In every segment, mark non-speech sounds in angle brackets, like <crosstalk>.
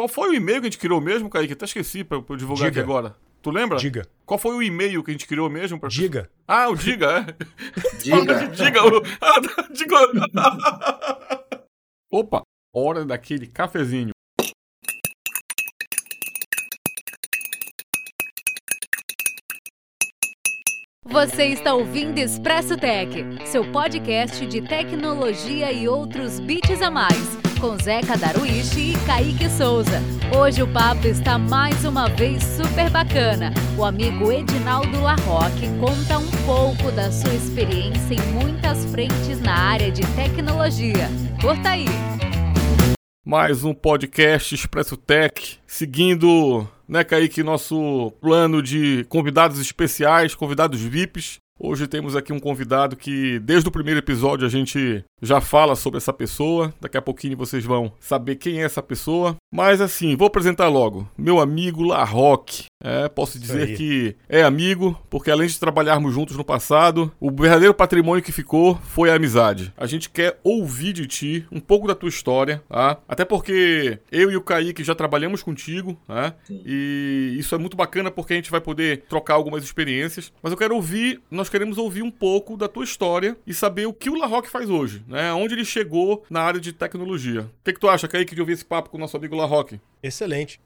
Qual foi o e-mail que a gente criou mesmo, Kaique? Até esqueci pra, pra eu divulgar Diga. aqui agora. Tu lembra? Diga. Qual foi o e-mail que a gente criou mesmo? Pra... Diga. Ah, o Diga, é. <laughs> Diga. Diga. o- <laughs> Ah, diga. <laughs> Opa, hora daquele cafezinho. Você está ouvindo Expresso Tech, seu podcast de tecnologia e outros bits a mais, com Zeca Daruishi e Kaique Souza. Hoje o papo está mais uma vez super bacana. O amigo Edinaldo Larroque conta um pouco da sua experiência em muitas frentes na área de tecnologia. Curta aí! Mais um podcast Expresso Tech, seguindo, né, Kaique, nosso plano de convidados especiais, convidados VIPs. Hoje temos aqui um convidado que, desde o primeiro episódio, a gente já fala sobre essa pessoa. Daqui a pouquinho vocês vão saber quem é essa pessoa. Mas assim, vou apresentar logo. Meu amigo Larroque. É, posso dizer que é amigo, porque além de trabalharmos juntos no passado, o verdadeiro patrimônio que ficou foi a amizade. A gente quer ouvir de ti um pouco da tua história, tá? Até porque eu e o Kaique já trabalhamos contigo, né? Sim. E isso é muito bacana porque a gente vai poder trocar algumas experiências. Mas eu quero ouvir, nós queremos ouvir um pouco da tua história e saber o que o Larroque faz hoje, né? Onde ele chegou na área de tecnologia. O que, que tu acha, Kaique, de ouvir esse papo com o nosso amigo Larroque? Excelente.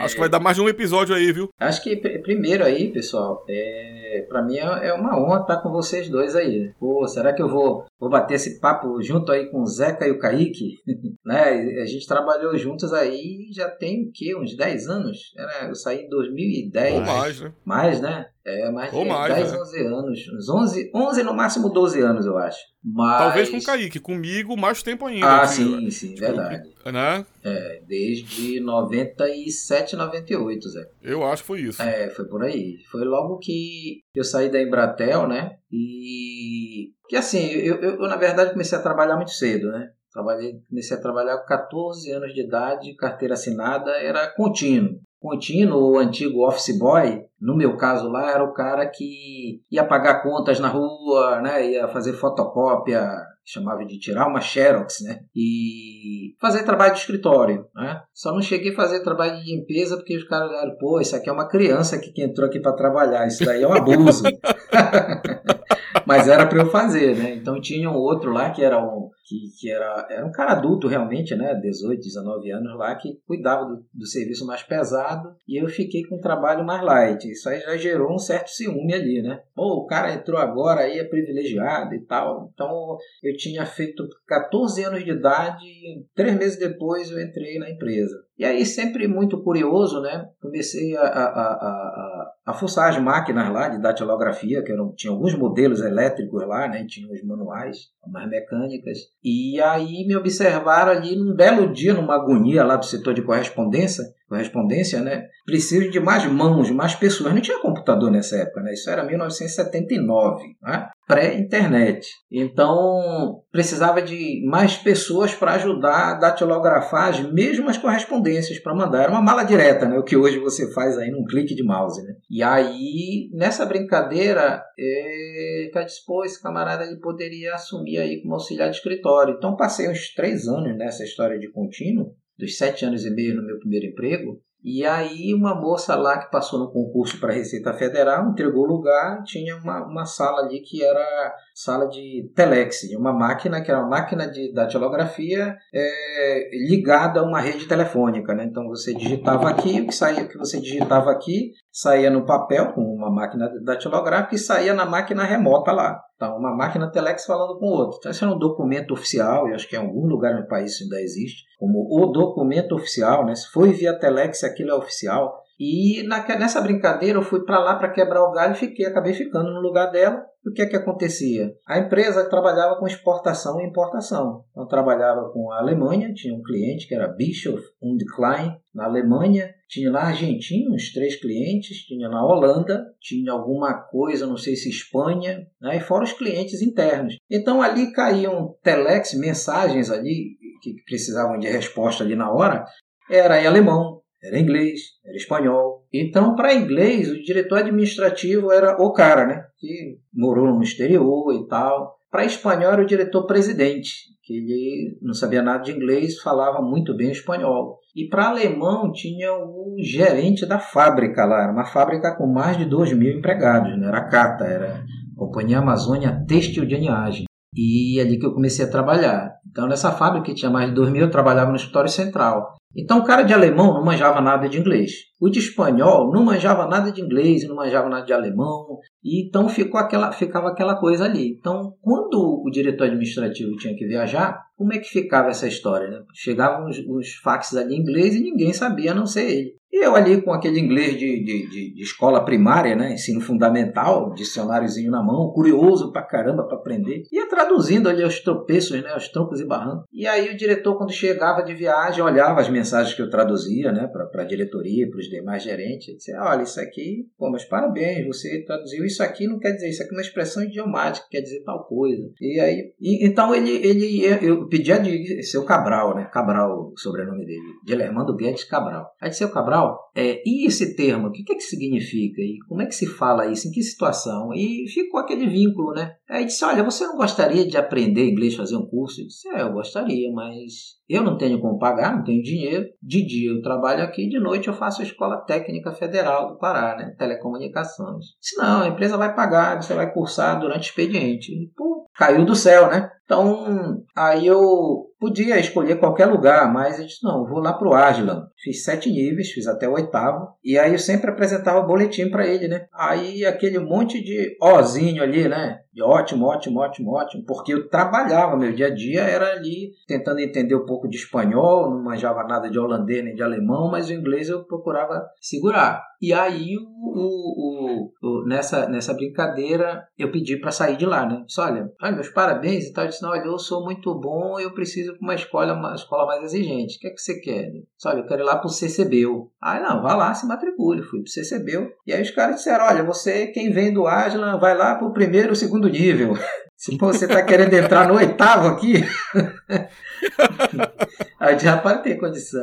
Acho que vai dar mais de um episódio aí, viu? Acho que pr- primeiro aí, pessoal, é, para mim é, é uma honra estar com vocês dois aí. Pô, será que eu vou, vou bater esse papo junto aí com o Zeca e o Kaique? <laughs> né? A gente trabalhou juntos aí já tem o quê? Uns 10 anos? Era, eu saí em 2010. Ou mais, né? Mais, né? É, mais Ou de mais, 10, né? 11 anos. Uns 11, 11, no máximo 12 anos, eu acho. Mas... Talvez com o Kaique, comigo mais tempo ainda. Ah, que- sim, sim, verdade. Né? É, desde 97, 98, Zé. Eu acho que foi isso. É, foi por aí. Foi logo que eu saí da Embratel, né? E. Que assim, eu, eu, eu, na verdade comecei a trabalhar muito cedo, né? Trabalhei, comecei a trabalhar com 14 anos de idade, carteira assinada, era contínuo. Contínuo, o antigo office boy, no meu caso lá, era o cara que ia pagar contas na rua, né? Ia fazer fotocópia, chamava de tirar uma xerox, né? E fazer trabalho de escritório, né? Só não cheguei a fazer trabalho de limpeza porque os caras olharam, pô, isso aqui é uma criança que entrou aqui para trabalhar, isso daí é um abuso. <laughs> Mas era para eu fazer, né? Então tinha um outro lá que era um que, que era, era um cara adulto realmente, né? 18, 19 anos lá, que cuidava do, do serviço mais pesado e eu fiquei com um trabalho mais light. Isso aí já gerou um certo ciúme ali, né? Pô, o cara entrou agora aí, é privilegiado e tal. Então eu tinha feito 14 anos de idade e três meses depois eu entrei na empresa. E aí, sempre muito curioso, né? Comecei a, a, a, a, fuçar as máquinas lá de datilografia, que eram, tinha alguns modelos elétricos lá, né? Tinha os manuais, mais mecânicas. E aí me observaram ali num belo dia, numa agonia lá do setor de correspondência, correspondência, né? Preciso de mais mãos, mais pessoas. Não tinha computador nessa época, né? Isso era 1979, né? Pré-internet. Então, precisava de mais pessoas para ajudar a datilografar as mesmas correspondências para mandar. Era uma mala direta, né? O que hoje você faz aí num clique de mouse, né? E aí, nessa brincadeira, é... eu disse, pô, esse camarada ele poderia assumir aí como auxiliar de escritório. Então, passei uns três anos nessa história de contínuo, dos sete anos e meio no meu primeiro emprego, e aí uma moça lá que passou no concurso para Receita Federal, entregou o lugar, tinha uma, uma sala ali que era sala de telex, uma máquina que era uma máquina de datilografia é, ligada a uma rede telefônica. Né? Então você digitava aqui, o que saía, que você digitava aqui saía no papel com uma máquina datilográfica e saía na máquina remota lá. Então, uma máquina telex falando com outra. Então, esse era um documento oficial, e acho que em algum lugar no país isso ainda existe, como o documento oficial, né? Se foi via telex, aquilo é oficial. E nessa brincadeira eu fui para lá para quebrar o galho e fiquei, acabei ficando no lugar dela. E o que é que acontecia? A empresa trabalhava com exportação e importação. Então trabalhava com a Alemanha, tinha um cliente que era Bischoff und Klein na Alemanha, tinha na Argentina uns três clientes, tinha na Holanda, tinha alguma coisa, não sei se Espanha, né? e fora os clientes internos. Então ali caíam telex, mensagens ali que precisavam de resposta ali na hora, era em alemão, era inglês, era espanhol. Então, para inglês, o diretor administrativo era o cara, né? Que morou no exterior e tal. Para espanhol era o diretor-presidente, que ele não sabia nada de inglês, falava muito bem espanhol. E para alemão tinha o gerente da fábrica lá, era uma fábrica com mais de 2 mil empregados, não era Cata, era Companhia Amazônia Têxtil de Aniagem. E é ali que eu comecei a trabalhar. Então, nessa fábrica que tinha mais de 2 mil, eu trabalhava no escritório central. Então, o cara de alemão não manjava nada de inglês. O de espanhol não manjava nada de inglês, não manjava nada de alemão. E então ficou aquela, ficava aquela coisa ali. Então, quando o diretor administrativo tinha que viajar, como é que ficava essa história? Né? Chegavam os, os faxes ali em inglês e ninguém sabia, a não ser ele. E eu ali com aquele inglês de, de, de, de, escola primária, né, ensino fundamental, dicionáriozinho na mão, curioso pra caramba para aprender, ia traduzindo ali os tropeços, né, os troncos e barrancos. E aí o diretor, quando chegava de viagem, olhava as mensagens que eu traduzia, né, para a diretoria, para os demais gerentes, e dizia, olha, isso aqui, pô, mas parabéns, você traduziu isso aqui, não quer dizer isso aqui, é uma expressão idiomática, quer dizer tal coisa. E aí, e, então ele, ele, eu pedia de seu Cabral, né, Cabral, o sobrenome dele, Guilhermando Guedes Cabral. Aí seu Cabral, é, e esse termo, o que, que, é que significa? E como é que se fala isso? Em que situação? E ficou aquele vínculo, né? Aí disse, olha, você não gostaria de aprender inglês, fazer um curso? Eu disse, é, eu gostaria, mas eu não tenho como pagar, não tenho dinheiro. De dia eu trabalho aqui, de noite eu faço a Escola Técnica Federal do Pará, né? Telecomunicações. Se não, a empresa vai pagar, você vai cursar durante o expediente. Pô, caiu do céu, né? Então, aí eu podia escolher qualquer lugar, mas eu disse, não, vou lá para o Aslan. Fiz sete níveis, fiz até o oitavo, e aí eu sempre apresentava o boletim para ele, né? Aí aquele monte de ozinho ali, né? De ótimo, ótimo, ótimo, ótimo, porque eu trabalhava, meu dia a dia era ali tentando entender um pouco de espanhol, não manjava nada de holandês nem de alemão, mas o inglês eu procurava segurar. E aí, o, o, o, nessa, nessa brincadeira, eu pedi para sair de lá, né? Disse, olha, olha, meus parabéns e tal. Eu disse, não, olha, eu sou muito bom, eu preciso para uma escola, uma escola mais exigente. O que é que você quer? Disse, olha, eu quero ir lá para o CCBU. Ah, não, vá lá, se matricule. Fui para o CCBU. E aí os caras disseram, olha, você, quem vem do Aslan, vai lá para o primeiro, segundo nível. <laughs> Se você está querendo entrar no oitavo aqui, <laughs> já para ter condição.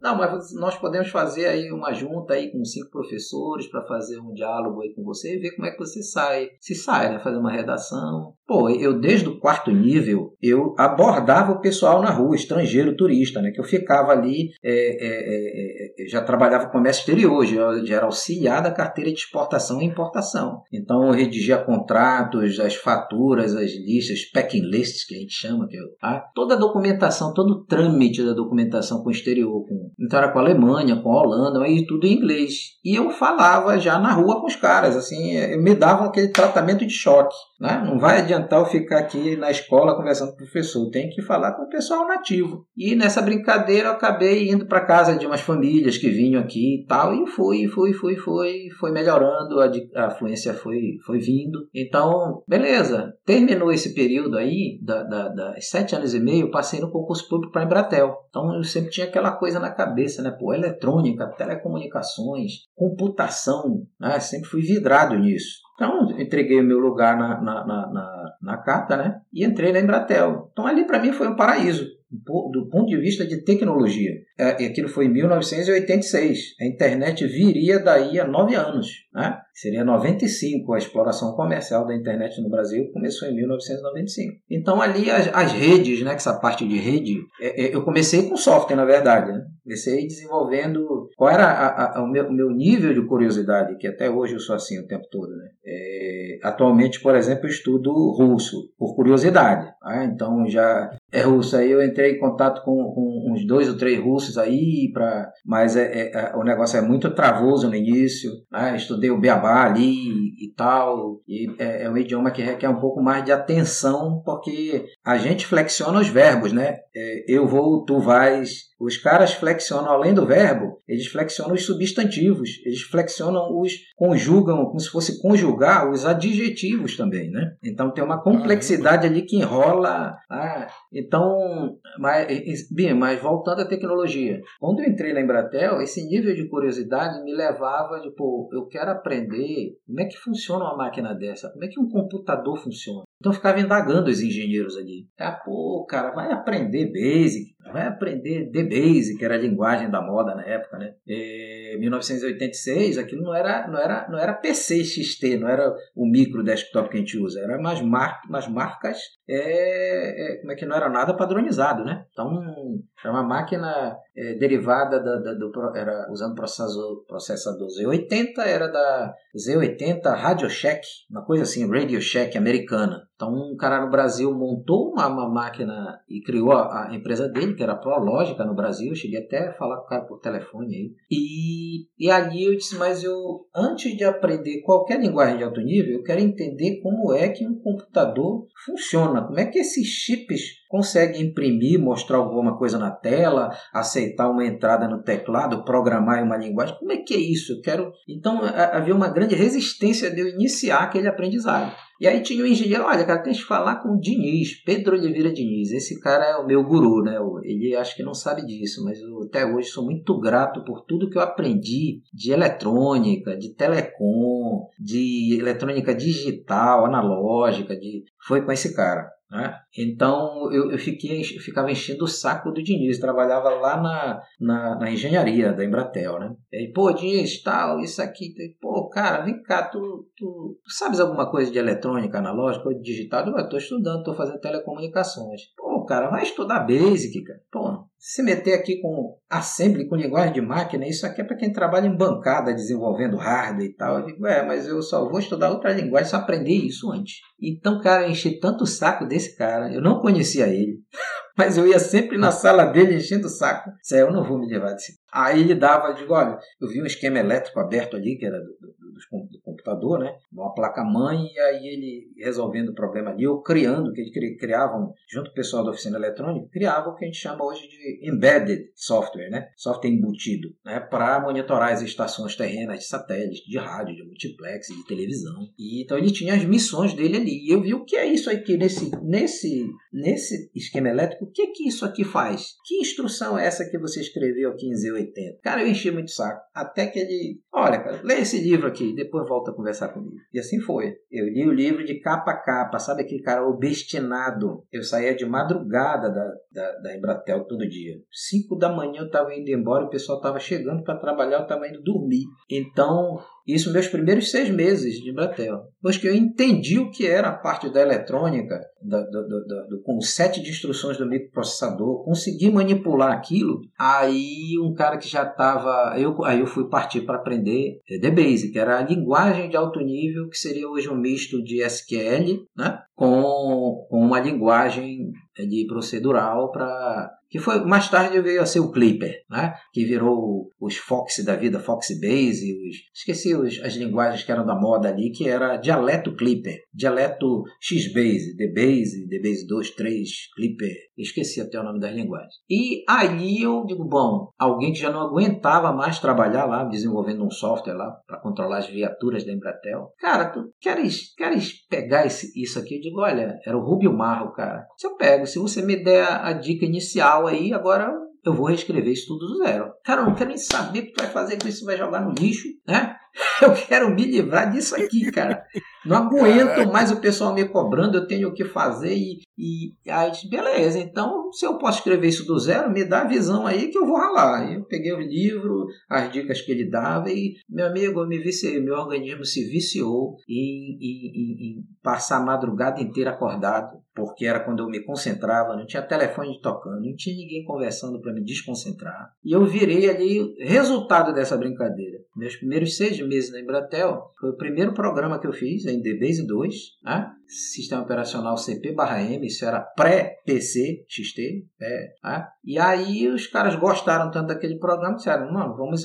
Não, mas nós podemos fazer aí uma junta aí com cinco professores para fazer um diálogo aí com você e ver como é que você sai. Se sai, né? Fazer uma redação. Pô, eu desde o quarto nível, eu abordava o pessoal na rua, estrangeiro, turista, né? Que eu ficava ali, é, é, é, é já trabalhava com comércio exterior, já, já era auxiliar da carteira de exportação e importação. Então eu redigia contratos, as faturas, as listas, packing lists que a gente chama, que é, tá? toda a documentação, todo o trâmite da documentação com o exterior, com, então era com a Alemanha, com a Holanda, aí tudo em inglês. E eu falava já na rua com os caras, assim, me davam aquele tratamento de choque. Né? Não vai adiantar eu ficar aqui na escola conversando com o professor, tem que falar com o pessoal nativo. E nessa brincadeira eu acabei indo para casa de umas famílias que vinham aqui e tal, e fui, fui, fui, fui, foi melhorando, a, fluência foi, foi vindo. Então, beleza, terminou esse período aí, da, da, das sete anos e meio, passei no concurso público para a Embratel. Então eu sempre tinha aquela coisa na cabeça, né? Pô, eletrônica, telecomunicações, computação, né? Sempre fui vidrado nisso. Então, entreguei o meu lugar na, na, na, na, na né? E entrei na Embratel. Então, ali para mim foi um paraíso do ponto de vista de tecnologia. É, aquilo foi em 1986. A internet viria daí a nove anos. Né? Seria 95 a exploração comercial da internet no Brasil, começou em 1995. Então ali as, as redes, né, essa parte de rede, é, é, eu comecei com software na verdade. Né? Comecei desenvolvendo qual era a, a, o, meu, o, meu, nível de curiosidade, que até hoje eu sou assim o tempo todo. Né? É, atualmente, por exemplo, eu estudo russo por curiosidade. Né? Então já é russo. Aí eu entrei em contato com, com uns dois ou três russos aí, pra, mas é, é, o negócio é muito travoso no início. Né? Estudei o beabá ali e tal. E é, é, um idioma que requer um pouco mais de atenção, porque a gente flexiona os verbos, né? É, eu vou, tu vais. Os caras flexionam, além do verbo, eles flexionam os substantivos, eles flexionam os, conjugam, como se fosse conjugar os adjetivos também, né? Então tem uma complexidade ali que enrola. Ah, então, mas, bem, mas voltando à tecnologia, quando eu entrei na Embratel, esse nível de curiosidade me levava, tipo, eu quero aprender como é que funciona uma máquina dessa, como é que um computador funciona. Então eu ficava indagando os engenheiros ali. Ah, pô, cara, vai aprender Basic, vai aprender DBase, que era a linguagem da moda na época, né? Em 1986, aquilo não era, não era, não era PC XT, não era o micro desktop que a gente usa, era umas, mar, umas marcas, é, é, como é que não era nada padronizado, né? Então, era uma máquina é, derivada da, da, do, era usando processador, processador Z80, era da Z80 Radio Shack, uma coisa assim, Radio Shack americana. Então, um cara no Brasil montou uma, uma máquina e criou a, a, empresa dele, que era Prológica no Brasil. Eu cheguei até a falar com o cara por telefone aí. E, e ali eu disse, mas eu, antes de aprender qualquer linguagem de alto nível, eu quero entender como é que um computador funciona. Como é que esses chips conseguem imprimir, mostrar alguma coisa na tela, aceitar uma entrada no teclado, programar uma linguagem. Como é que é isso? Eu quero. Então havia uma grande resistência de eu iniciar aquele aprendizado. E aí tinha um engenheiro, olha, cara, tem que falar com o Diniz, Pedro Oliveira Diniz. Esse cara é o meu guru, né? Ele acho que não sabe disso, mas eu, até hoje sou muito grato por tudo que eu aprendi de eletrônica, de telecom, de eletrônica digital, analógica, de foi com esse cara. Né? Então eu, eu, fiquei, eu ficava enchendo o saco do Diniz, trabalhava lá na, na, na engenharia da Embratel, né? E pô, Diniz, tal, isso aqui, pô, cara, vem cá, tu, tu, tu sabes alguma coisa de eletrônica, analógica ou digital? Eu estou estudando, estou fazendo telecomunicações. Pô, cara, vai estudar Basic, cara. Pô, se meter aqui com assembly, com linguagem de máquina, isso aqui é para quem trabalha em bancada desenvolvendo hardware e tal. Eu digo, é, mas eu só vou estudar outra linguagem, só aprender isso antes. Então, cara, eu enchi tanto o saco desse cara, eu não conhecia ele. <laughs> Mas eu ia sempre na sala dele enchendo o saco. Isso aí eu não vou me levar desse. Aí ele dava, digo, olha, eu vi um esquema elétrico aberto ali, que era do, do, do computador, né? Uma placa-mãe, e aí ele resolvendo o problema ali, ou criando, que ele criavam, junto com o pessoal da oficina eletrônica, criava o que a gente chama hoje de embedded software, né? Software embutido, né? Para monitorar as estações terrenas de satélite, de rádio, de multiplex, de televisão. E, então ele tinha as missões dele ali. E eu vi o que é isso aqui nesse, nesse, nesse esquema elétrico o que que isso aqui faz? Que instrução é essa que você escreveu aqui em Z80? Cara, eu enchi muito saco. Até que ele, olha, cara, lê esse livro aqui, depois volta a conversar comigo. E assim foi. Eu li o livro de capa a capa, sabe aquele cara obstinado? Eu saía de madrugada da, da, da Embratel todo dia. Cinco da manhã eu estava indo embora, o pessoal estava chegando para trabalhar, eu estava indo dormir. Então, isso meus primeiros seis meses de Embratel. Depois que eu entendi o que era a parte da eletrônica, do, com o set de instruções do microprocessador, consegui manipular aquilo, aí um cara que já estava... Eu, aí eu fui partir para aprender DBase, que era a linguagem de alto nível, que seria hoje um misto de SQL, né? com, com uma linguagem de procedural para que foi mais tarde veio a ser o Clipper, né? que virou os Fox da vida, Fox Base, os, esqueci os, as linguagens que eram da moda ali, que era dialeto Clipper, dialeto X-Base, D-Base, D-Base 2, 3, Clipper, esqueci até o nome das linguagens. E aí eu digo, bom, alguém que já não aguentava mais trabalhar lá, desenvolvendo um software lá para controlar as viaturas da Embratel. Cara, tu queres, queres pegar esse, isso aqui? Eu digo, olha, era o Rubio Marro, cara. Se eu pego, se você me der a, dica inicial aí, agora eu vou reescrever isso tudo do zero. Cara, eu não quero nem saber o que tu vai fazer com isso, vai jogar no lixo, né? <laughs> Eu quero me livrar disso aqui, cara. Não aguento mais o pessoal me cobrando, eu tenho o que fazer e, e aí, beleza, então se eu posso escrever isso do zero, me dá a visão aí que eu vou ralar. Eu peguei o livro, as dicas que ele dava e, meu amigo, eu me viciei, meu organismo se viciou em, em, em, em passar a madrugada inteira acordado, porque era quando eu me concentrava, não tinha telefone tocando, não tinha ninguém conversando para me desconcentrar. E eu virei ali, resultado dessa brincadeira. Meus primeiros seis meses na Embratel, foi o primeiro programa que eu fiz, em DBase 2, né? Sistema operacional CP/M, isso era pré-PC XT, é, né? e aí os caras gostaram tanto daquele programa, disseram, mano, vamos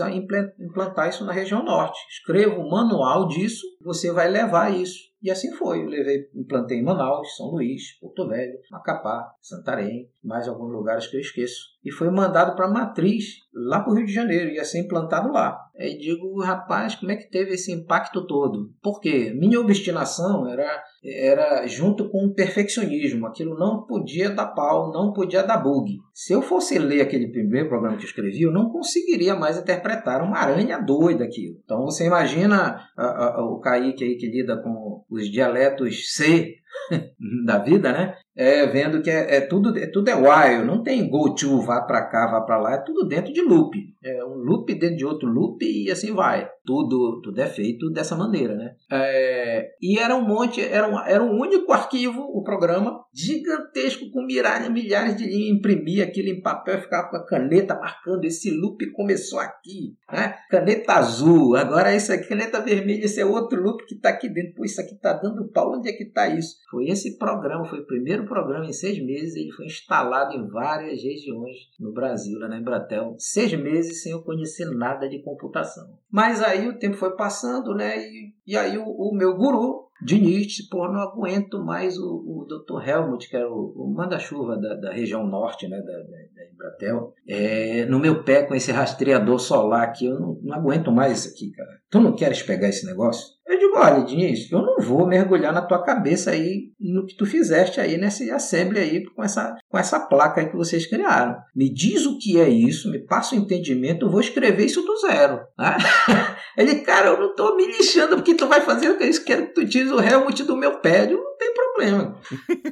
implantar isso na região norte, escreva o manual disso, você vai levar isso e assim foi. Eu levei, implantei em Manaus, São Luís, Porto Velho, Macapá, Santarém, mais alguns lugares que eu esqueço. E foi mandado para a matriz, lá para o Rio de Janeiro, ia ser implantado lá. Aí digo, rapaz, como é que teve esse impacto todo? Porque minha obstinação era, era junto com o perfeccionismo. Aquilo não podia dar pau, não podia dar bug. Se eu fosse ler aquele primeiro programa que eu escrevi, eu não conseguiria mais interpretar uma aranha doida aquilo. Então você imagina a, a, o Kaique aí que lida com os dialetos C <laughs> da vida, né? É, vendo que é, é, tudo é tudo é while, não tem go to, vá para cá, vá para lá, é tudo dentro de loop. É um loop dentro de outro loop e assim vai. Tudo tudo é feito dessa maneira, né? É, e era um monte, era um, era um único arquivo, o programa, gigantesco, com milhares, milhares de linhas, imprimia aquilo em papel, ficava com a caneta marcando, esse loop começou aqui, né? Caneta azul, agora isso aqui, caneta vermelha, esse é outro loop que está aqui dentro. Pô, isso aqui está dando pau, onde é que está isso? Foi esse programa, foi o primeiro primeiro programa em seis meses, ele foi instalado em várias regiões no Brasil, lá na Embratel. Seis meses sem eu conhecer nada de computação. Mas aí o tempo foi passando, né? E, e aí o, o meu guru, Diniz, pô, não aguento mais o, o Dr. Helmut, que era o, o manda-chuva da, da, região norte, né, da, da, da Embratel, é, no meu pé com esse rastreador solar aqui, eu não, não aguento mais isso aqui, cara. Tu não queres pegar esse negócio? Eu digo, olha, Diniz, eu não vou mergulhar na tua cabeça aí no que tu fizeste aí nesse assembly aí com essa, com essa placa aí que vocês criaram. Me diz o que é isso, me passa o entendimento, eu vou escrever isso do zero. Né? <laughs> Ele, cara, eu não tô me lixando porque tu vai fazer o que eu quero que tu diz o Helmut do meu pé. Eu não tem problema.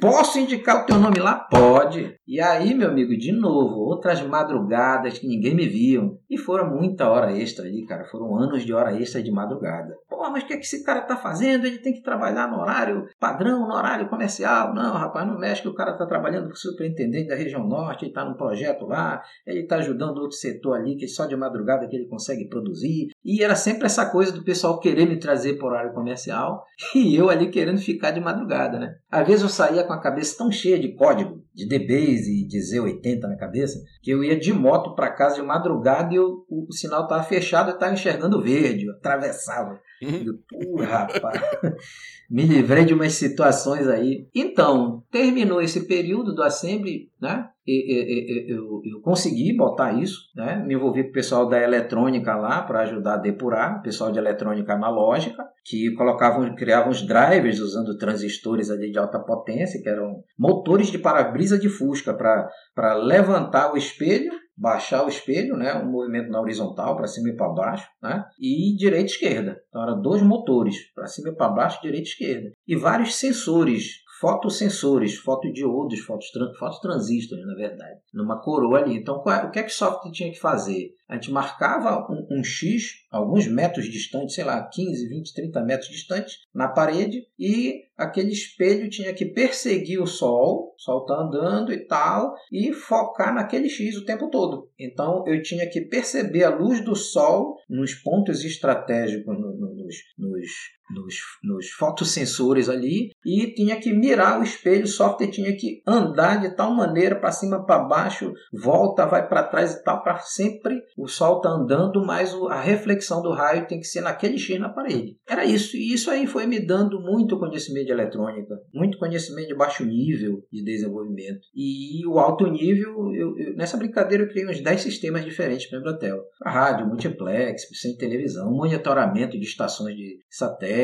Posso indicar o teu nome lá? Pode. E aí, meu amigo, de novo, outras madrugadas que ninguém me viam. E foram muita hora extra ali, cara. Foram anos de hora extra de madrugada. Pô, mas o que, é que esse cara tá fazendo? Ele tem que trabalhar no horário padrão, no horário comercial. Não, rapaz, mexe que o cara tá trabalhando com o superintendente da região norte, ele tá num projeto lá, ele tá ajudando outro setor ali, que só de madrugada que ele consegue produzir. E era sempre essa coisa do pessoal querer me trazer para horário comercial <laughs> e eu ali querendo ficar de madrugada, né? Às vezes eu saía com a cabeça tão cheia de código, de DBase e de Z80 na cabeça, que eu ia de moto para casa de madrugada e eu, o, o, sinal estava fechado e estava enxergando verde, eu atravessava. Uhum. Rapaz, <laughs> me livrei de umas situações aí. Então, terminou esse período do Assembly, né? Eu, eu, consegui botar isso, né? me envolvi com o pessoal da eletrônica lá para ajudar a depurar, o pessoal de eletrônica analógica, que colocavam, criavam os drivers usando transistores ali de alta potência, que eram motores de para-brisa de Fusca para levantar o espelho baixar o espelho, né, um movimento na horizontal para cima e para baixo, né, e direita e esquerda. Então eram dois motores para cima e para baixo, direita e esquerda, e vários sensores fotossensores, fotodiodos, fototransistores, na verdade, numa coroa ali. Então, o que é que o software tinha que fazer? A gente marcava um, um, X, alguns metros distante, sei lá, 15, 20, 30 metros distante, na parede, e aquele espelho tinha que perseguir o Sol, o Sol está andando e tal, e focar naquele X o tempo todo. Então eu tinha que perceber a luz do Sol nos pontos estratégicos, no, no, nos, nos nos, nos fotossensores ali e tinha que mirar o espelho, o software tinha que andar de tal maneira para cima, para baixo, volta, vai para trás e tal, para sempre o sol tá andando, mas a reflexão do raio tem que ser naquele X na parede. Era isso, e isso aí foi me dando muito conhecimento de eletrônica, muito conhecimento de baixo nível de desenvolvimento. E o alto nível, eu, eu, nessa brincadeira eu criei uns 10 sistemas diferentes para a Embratel. Rádio, multiplex, sem televisão, monitoramento de estações de satélite,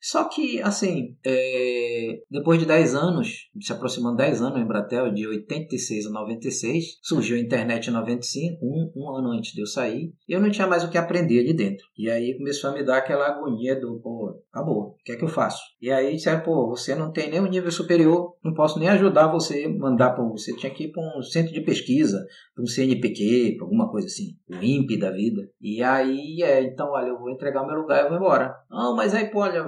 Só que, assim, é, depois de 10 anos, se aproximando 10 anos, a Embratel, de 86 a 96, surgiu a internet em 95, um, um ano antes de eu sair, e eu não tinha mais o que aprender ali dentro. E aí começou a me dar aquela agonia do, pô, acabou, o que é que eu faço? E aí disseram, pô, você não tem nem um nível superior, não posso nem ajudar você, mandar para você, tinha que ir para um centro de pesquisa, para um CNPq, para alguma coisa assim, o INPE da vida. E aí, é, então, olha, eu vou entregar o meu lugar e vou embora. Não, mas aí, pô, olha,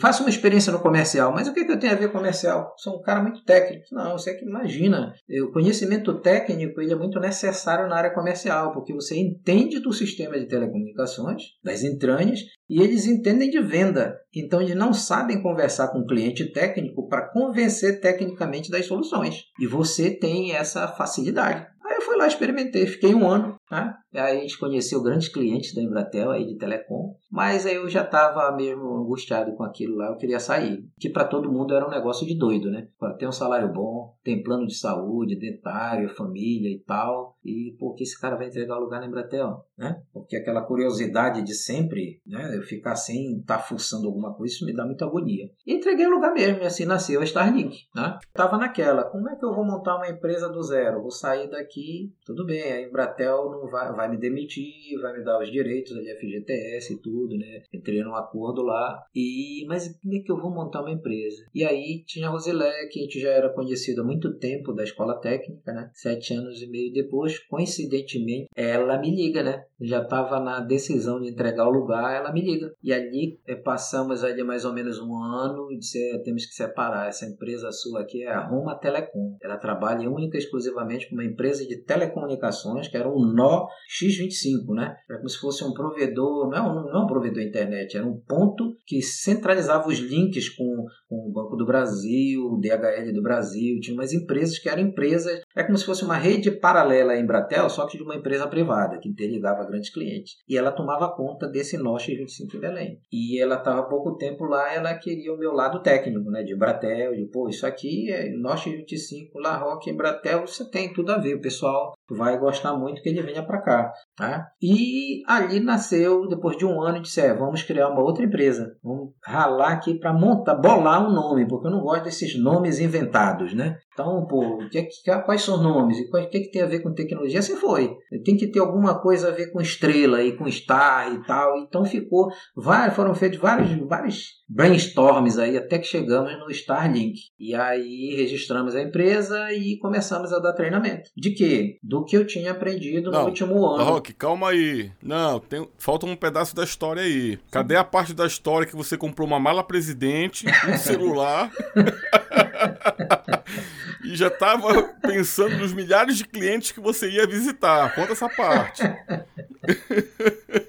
faça uma experiência no comercial. Mas o que, que eu tenho a ver com comercial? Sou um cara muito técnico. Não, você é que imagina. O conhecimento técnico ele é muito necessário na área comercial, porque você entende do sistema de telecomunicações, das entranhas, e eles entendem de venda. Então, eles não sabem conversar com o cliente técnico para convencer tecnicamente das soluções. E você tem essa facilidade. Aí eu fui lá, experimentei, fiquei um ano. Né? Aí a gente conheceu grandes clientes da Embratel, aí de telecom, mas aí eu já estava mesmo angustiado com aquilo lá, eu queria sair. Que para todo mundo era um negócio de doido, né? Tem um salário bom, tem plano de saúde, dentário, família e tal. E por que esse cara vai entregar o lugar na Embratel? Né? porque aquela curiosidade de sempre, né, eu ficar sem estar tá forçando alguma coisa, isso me dá muita agonia. E entreguei o lugar mesmo, e assim nasceu a Starlink, né? Tava naquela, como é que eu vou montar uma empresa do zero? Vou sair daqui, tudo bem, a Embratel não vai, vai me demitir, vai me dar os direitos ali, FGTS e tudo, né? Entrei num acordo lá, e mas como é que eu vou montar uma empresa? E aí tinha a Rosilé, que a gente já era conhecido há muito tempo da escola técnica, né? Sete anos e meio depois, coincidentemente, ela me liga, né? Já estava na decisão de entregar o lugar, ela me liga. E ali é, passamos ali mais ou menos um ano e disse, é, temos que separar. Essa empresa sua aqui é a Roma Telecom. Ela trabalha única e exclusivamente com uma empresa de telecomunicações, que era um nó X25, né? Era como se fosse um provedor, não é um, não é um provedor internet, era um ponto que centralizava os links com, com o Banco do Brasil, o DHL do Brasil, tinha umas empresas que eram empresas, é como se fosse uma rede paralela à Embratel, só que de uma empresa privada, que interligava grandes clientes. E ela tomava conta desse nó X25 em Belém. E ela estava há pouco tempo lá, ela queria o meu lado técnico, né? De Embratel, de pô, isso aqui é nó X25, La Roque, Embratel, você tem tudo a ver. O pessoal vai gostar muito que ele venha para cá. Tá? E ali nasceu, depois de um ano, disse: é, vamos criar uma outra empresa. Vamos ralar aqui para montar, bolar um nome, porque eu não gosto desses nomes inventados, né? Então, pô, que, que, quais são os nomes? E o que, que tem a ver com tecnologia? Assim foi. Tem que ter alguma coisa a ver com estrela e com star e tal. Então ficou. Vários, foram feitos vários, vários brainstorms aí até que chegamos no Starlink. E aí registramos a empresa e começamos a dar treinamento. De quê? Do que eu tinha aprendido Não, no último ano. Rock, calma aí. Não, tem, falta um pedaço da história aí. Cadê a parte da história que você comprou uma mala presidente, um <laughs> celular? <laughs> e já estava pensando nos milhares de clientes que você ia visitar. Conta essa parte.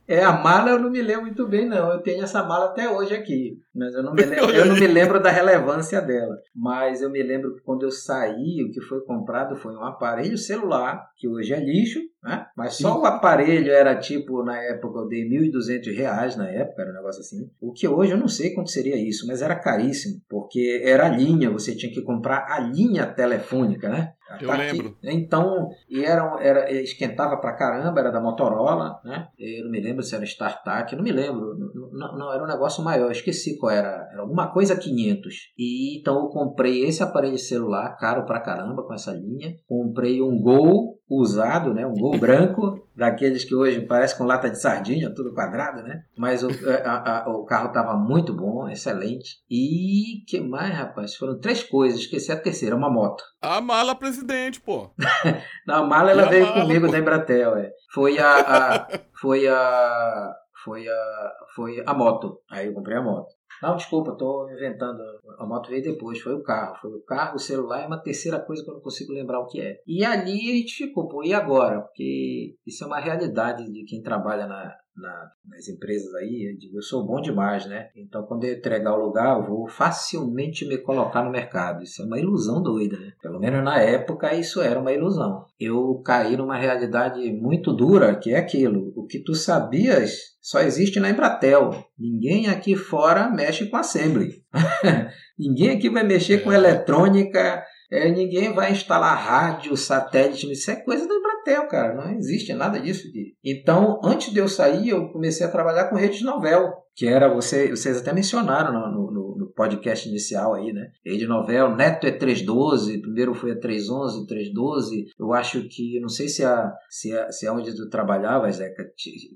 É, a mala eu não me lembro muito bem, não. Eu tenho essa mala até hoje aqui. Mas eu não me <laughs> lembro, eu não me lembro da relevância dela. Mas eu me lembro que quando eu saí, o que foi comprado foi um aparelho celular, que hoje é lixo, né? Mas só o aparelho era tipo, na época, eu dei R$ 1.200 na época, era um negócio assim. O que hoje eu não sei quanto seria isso, mas era caríssimo, porque era a linha, você tinha que comprar a linha telefônica, né? Eu tá lembro. Então, e era, era, esquentava pra caramba, era da Motorola, né? Eu não me lembro se era StarTAC, não me lembro. Não, não, era um negócio maior, esqueci qual era. Era alguma coisa 500. E então eu comprei esse aparelho celular, caro pra caramba, com essa linha. Comprei um Gol usado, né? Um Gol branco, daqueles que hoje parece com lata de sardinha, tudo quadrado, né? Mas o, a, a, o carro estava muito bom, excelente. E que mais, rapaz? Foram três coisas, esqueci a terceira, uma moto. A mala presidente, pô. <laughs> Não, a mala ela e veio mala, comigo pô. da Embratel, é. Foi a, a <laughs> foi a foi a foi a moto. Aí eu comprei a moto. Não, desculpa, estou inventando. A moto veio depois, foi o carro. Foi o carro, o celular e uma terceira coisa que eu não consigo lembrar o que é. E ali a gente ficou, pô, e agora? Porque isso é uma realidade de quem trabalha na, na, nas empresas aí, eu, digo, eu sou bom demais, né? Então, quando eu entregar o lugar, eu vou facilmente me colocar no mercado. Isso é uma ilusão doida, né? Pelo menos na época, isso era uma ilusão. Eu caí numa realidade muito dura, que é aquilo. O que tu sabias só existe na Embratel. Ninguém aqui fora mexe com assembly. <laughs> Ninguém aqui vai mexer com é. eletrônica. É, ninguém vai instalar rádio, satélite. Isso é coisa da Embratel, cara. Não existe nada disso aqui. Então, antes de eu sair, eu comecei a trabalhar com rede de novel, que era você, vocês até mencionaram no, no podcast inicial aí, né? Rede Novel, Neto é 312, primeiro foi a 311, 312. Eu acho que, não sei se a, se a, se a onde tu trabalhava, Zeca,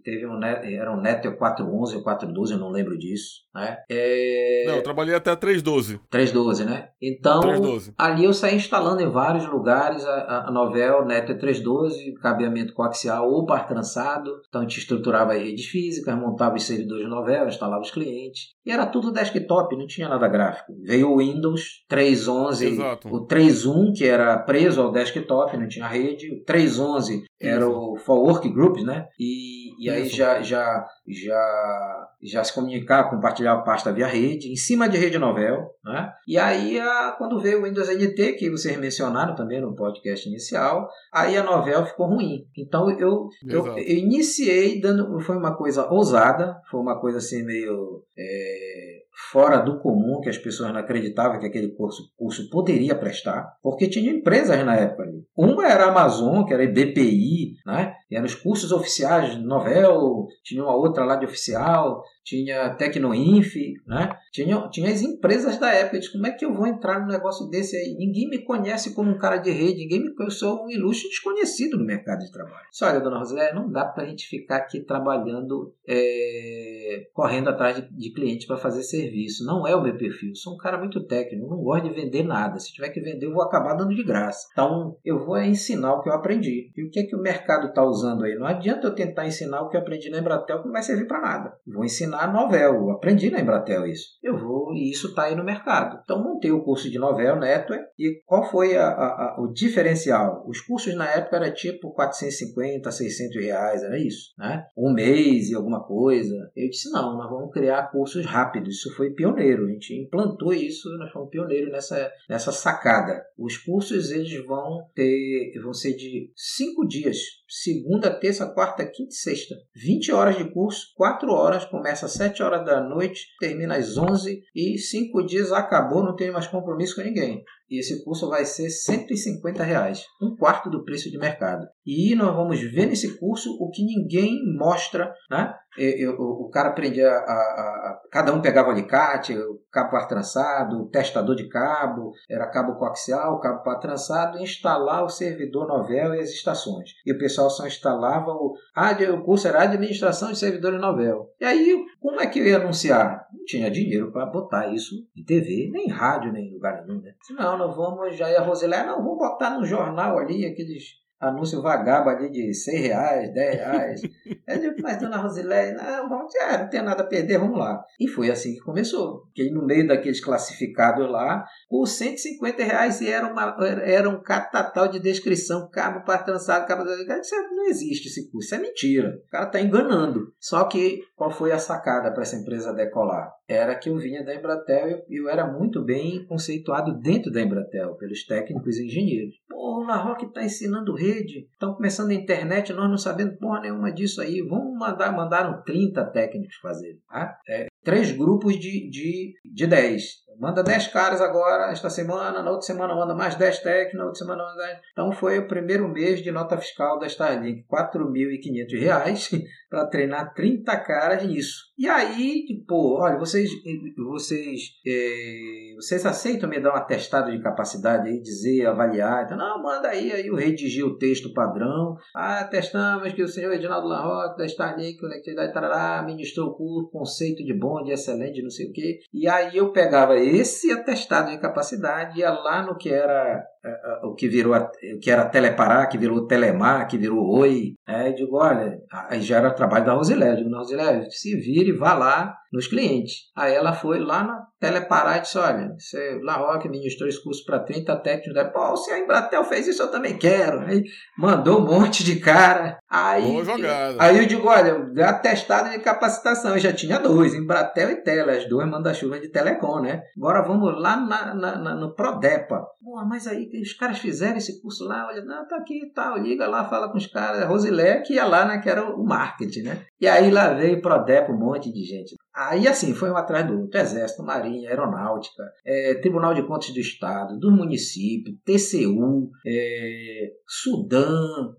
teve um era um Neto 411 ou 412, eu não lembro disso, né? É... Não, eu trabalhei até a 312. 312, né? Então, 312. ali eu saí instalando em vários lugares a, a Novel, Neto é 312, cabeamento coaxial ou par trançado. Então a gente estruturava redes físicas, montava os servidores de Novel, instalava os clientes. E era tudo desktop, não tinha nada gráfico. Veio o Windows 3.11, Exato. o 3.1, que era preso ao desktop, não tinha rede. O 3.11 era Isso. o For Work Groups, né? E, e aí já, já, já, já se comunicar, compartilhar a pasta via rede, em cima de rede novel, né? E aí, a, quando veio o Windows NT, que vocês mencionaram também no podcast inicial, aí a novel ficou ruim. Então eu, eu, eu, iniciei dando, foi uma coisa ousada, foi uma coisa assim meio... É, fora do comum, que as pessoas não acreditavam que aquele curso, curso poderia prestar, porque tinha empresas na época ali. Uma era a Amazon, que era BPI, né? E eram os cursos oficiais, Novel, tinha uma outra lá de oficial, tinha Tecnoinf, né? Tinha, tinha as empresas da época. Disse, como é que eu vou entrar num negócio desse aí? Ninguém me conhece como um cara de rede, ninguém me conhece, eu sou um ilustre desconhecido no mercado de trabalho. Disse, olha, dona Rosilé, não dá para a gente ficar aqui trabalhando, é, correndo atrás de, de clientes para fazer serviço. Não é o meu perfil. Sou um cara muito técnico, não gosto de vender nada. Se tiver que vender, eu vou acabar dando de graça. Então, eu vou ensinar o que eu aprendi. E o que é que o mercado está usando aí? Não adianta eu tentar ensinar o que eu aprendi na Embratel, que não vai servir para nada. vou ensinar na novel. Aprendi na Embratel isso. Eu vou, e isso está aí no mercado. Então montei o curso de novel Network. E qual foi a, a, a, o diferencial? Os cursos na época era tipo 450, 600 reais, era isso. Né? Um mês e alguma coisa. Eu disse, não, nós vamos criar cursos rápidos. Isso foi pioneiro. A gente implantou isso, nós fomos pioneiros nessa, nessa sacada. Os cursos eles vão ter, vão ser de cinco dias segunda, terça, quarta, quinta e sexta. 20 horas de curso, 4 horas, começa às 7 horas da noite, termina às 11 e 5 dias acabou, não tem mais compromisso com ninguém. E esse curso vai ser 150 reais, um quarto do preço de mercado. E nós vamos ver nesse curso o que ninguém mostra, né? Eu, o, o cara aprendia a, a, a, Cada um pegava o alicate, o cabo par trançado, testador de cabo, era cabo coaxial, cabo par trançado, instalar o servidor novel e as estações. E o pessoal só instalava o. Ah, o curso era administração de servidores novel. E aí, como é que eu ia anunciar? Não tinha dinheiro para botar isso em TV, nem em rádio, nem em lugar nenhum. Né? Não, não vamos. Já ia Rosilé, não, vamos botar no jornal ali aqueles anúncio vagabundo ali de 100 reais, 10 reais. <laughs> Eu digo, mas dona Rosileia, não, vamos, é, não tem nada a perder, vamos lá. E foi assim que começou. Fiquei no meio daqueles classificados lá, por 150 reais e era, uma, era um catatal de descrição, cabo para trançado, cabo... Isso não existe esse curso, isso é mentira. O cara está enganando. Só que qual foi a sacada para essa empresa decolar? Era que eu vinha da Embratel e eu era muito bem conceituado dentro da Embratel, pelos técnicos e engenheiros. Pô, o La Roque está ensinando rede, estão começando a internet, nós não sabemos porra nenhuma disso aí. Vamos mandar, mandaram 30 técnicos fazer. Tá? É, três grupos de, de, de 10. Manda 10 caras agora, esta semana, na outra semana manda mais 10 técnicos, na outra semana manda 10. Então foi o primeiro mês de nota fiscal da Starlink, R$ 4.500 para treinar 30 caras nisso. E aí, tipo, olha, vocês, vocês, é, vocês aceitam me dar um atestado de capacidade aí, dizer, avaliar? Então, não, manda aí, aí eu redigi o texto padrão. Ah, testamos que o senhor Edinaldo Larroque, da Starlink, Conectividade, tarará, ministrou o curso, conceito de bom, de excelente, não sei o quê. E aí eu pegava esse atestado de capacidade, ia lá no que era é, é, o que virou o que era Telepará, que virou Telemar, que virou Oi. Aí eu digo, olha, aí já era trabalho da Rosilé. Eu digo, Rosilé, se vire e vá lá nos clientes. Aí ela foi lá na Telepará e disse, olha, você, La Roque ministrou esse curso para 30 técnicos. Pô, se a Embratel fez isso, eu também quero. Aí mandou um monte de cara. Aí, Boa jogada. Aí eu digo, olha, atestado de capacitação. Eu já tinha dois, Embratel e Tele, as duas manda-chuva de Telecom, né? Agora vamos lá na, na, na, no Prodepa. Pô, mas aí os caras fizeram esse curso lá, olha, não, tá aqui e tal, liga lá, fala com os caras. Rosilé, que ia lá, né, que era o marketing, né? E aí lá veio Prodepa, um monte de gente. Aí, assim, foi um atrás do outro: Exército, Marinha, Aeronáutica, é, Tribunal de Contas do Estado, do município, TCU, é, Sudã.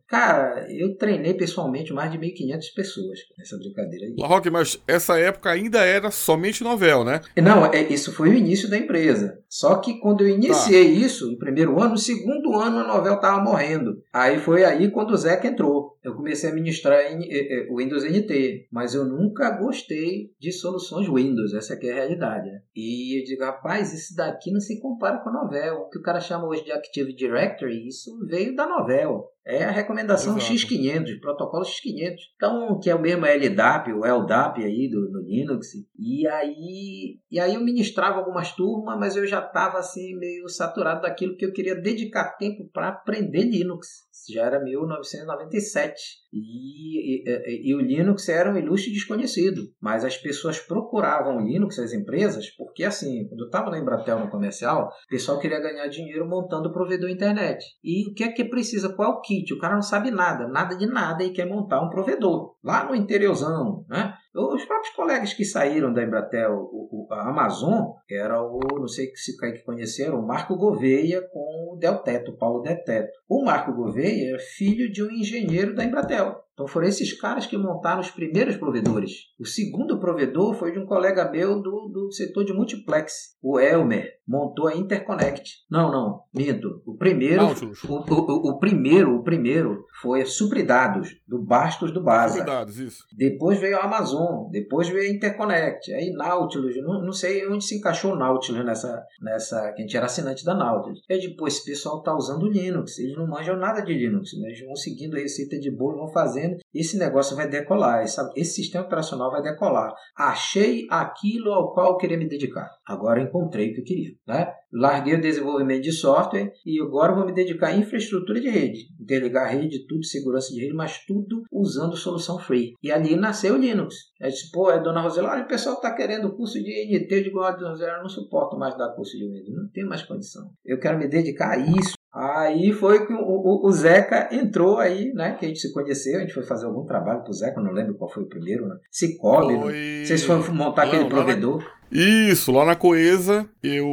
Cara, eu treinei pessoalmente mais de 1.500 pessoas nessa brincadeira aí. Rock, mas essa época ainda era somente novel, né? Não, é, isso foi o início da empresa. Só que quando eu iniciei tá. isso, no primeiro ano, no segundo ano a novel estava morrendo. Aí foi aí quando o Zeca entrou eu comecei a ministrar em, eh, eh, Windows NT, mas eu nunca gostei de soluções Windows, essa aqui é a realidade. Né? E eu digo, rapaz, esse daqui não se compara com a Novel. O que o cara chama hoje de Active Directory, isso veio da Novel. É a recomendação Exato. X500, protocolo X500. Então, que é o mesmo LDAP, o LDAP aí do, do Linux. E aí, e aí eu ministrava algumas turmas, mas eu já estava assim meio saturado daquilo que eu queria dedicar tempo para aprender Linux. Já era 1997. E, e, e, o Linux era um ilustre desconhecido, mas as pessoas procuravam o Linux, as empresas, porque assim, quando eu estava na Embratel no comercial, o pessoal queria ganhar dinheiro montando provedor internet. E o que é que precisa? Qual é o kit? O cara não sabe nada, nada de nada e quer montar um provedor. Lá no interiorzão, né? Os próprios colegas que saíram da Embratel, o, o, a Amazon, era o, não sei se que conheceram, o Marco Gouveia com o Del Teto, o Paulo Del Teto. O Marco Gouveia é filho de um engenheiro da Embratel. Então foram esses caras que montaram os primeiros provedores. O segundo provedor foi de um colega meu do, do setor de multiplex, o Elmer, montou a Interconnect. Não, não, minto. O primeiro, o, o, o, primeiro, o primeiro foi a Supridados, do Bastos do Baza. Supridados, isso. Depois veio a Amazon, depois veio a Interconnect, aí Nautilus, não, não sei onde se encaixou o Nautilus nessa, nessa, que a gente era assinante da Nautilus. E depois esse pessoal tá usando Linux, eles não manjam nada de Linux, eles vão seguindo a receita de bolo, vão fazendo, esse negócio vai decolar, esse, esse sistema operacional vai decolar. Achei aquilo ao qual eu queria me dedicar. Agora encontrei o que eu queria. Né? Larguei o desenvolvimento de software e agora vou me dedicar à infraestrutura de rede. Interligar rede, tudo, segurança de rede, mas tudo usando solução free. E ali nasceu o Linux. Aí disse, pô, é dona Rosela, o pessoal está querendo curso de NT, de dona Rosela, eu não suporto mais dar curso de Windows, não tenho mais condição. Eu quero me dedicar a isso. Aí foi que o, o, o, Zeca entrou aí, né? Que a gente se conheceu, a gente foi fazer algum trabalho pro Zeca, não lembro qual foi o primeiro, né? Cicobi, né? foi... Vocês foram montar aquele provedor. Isso, lá na Coesa, eu.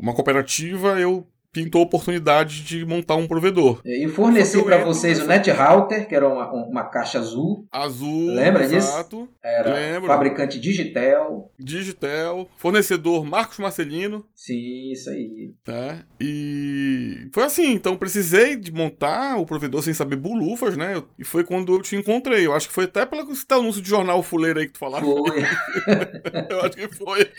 Uma cooperativa, eu pintou a oportunidade de montar um provedor. E forneci para vocês o NetRouter, que era uma, uma caixa azul. Azul, Lembra exato. disso? Era Lembro. fabricante Digitel. Digitel. Fornecedor Marcos Marcelino. Sim, isso aí. Tá? E foi assim, então precisei de montar o provedor sem saber bulufas, né? E foi quando eu te encontrei. Eu acho que foi até pelo anúncio de jornal fuleiro aí que tu falaste. Foi. <laughs> eu acho que foi.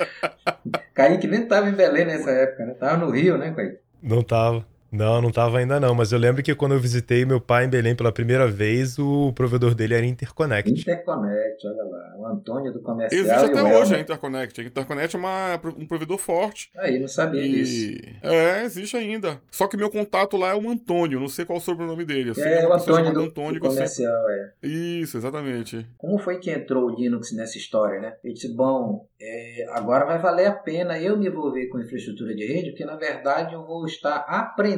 Kaique nem tava em Belém nessa época, né? Tava no Rio, né, Kaique? Não tava. Não, não tava ainda não, mas eu lembro que quando eu visitei meu pai em Belém pela primeira vez, o provedor dele era Interconnect. Interconnect, olha lá. O Antônio do comercial Existe até hoje a Interconnect. A Interconnect é uma, um provedor forte. Aí, não sabia e... disso. É, existe ainda. Só que meu contato lá é o Antônio, não sei qual é o sobrenome dele. é, o Antônio do, Antônio do comercial, é. Isso, exatamente. Como foi que entrou o Linux nessa história, né? Ele disse, bom, é, agora vai valer a pena eu me envolver com infraestrutura de rede, porque na verdade eu vou estar aprendendo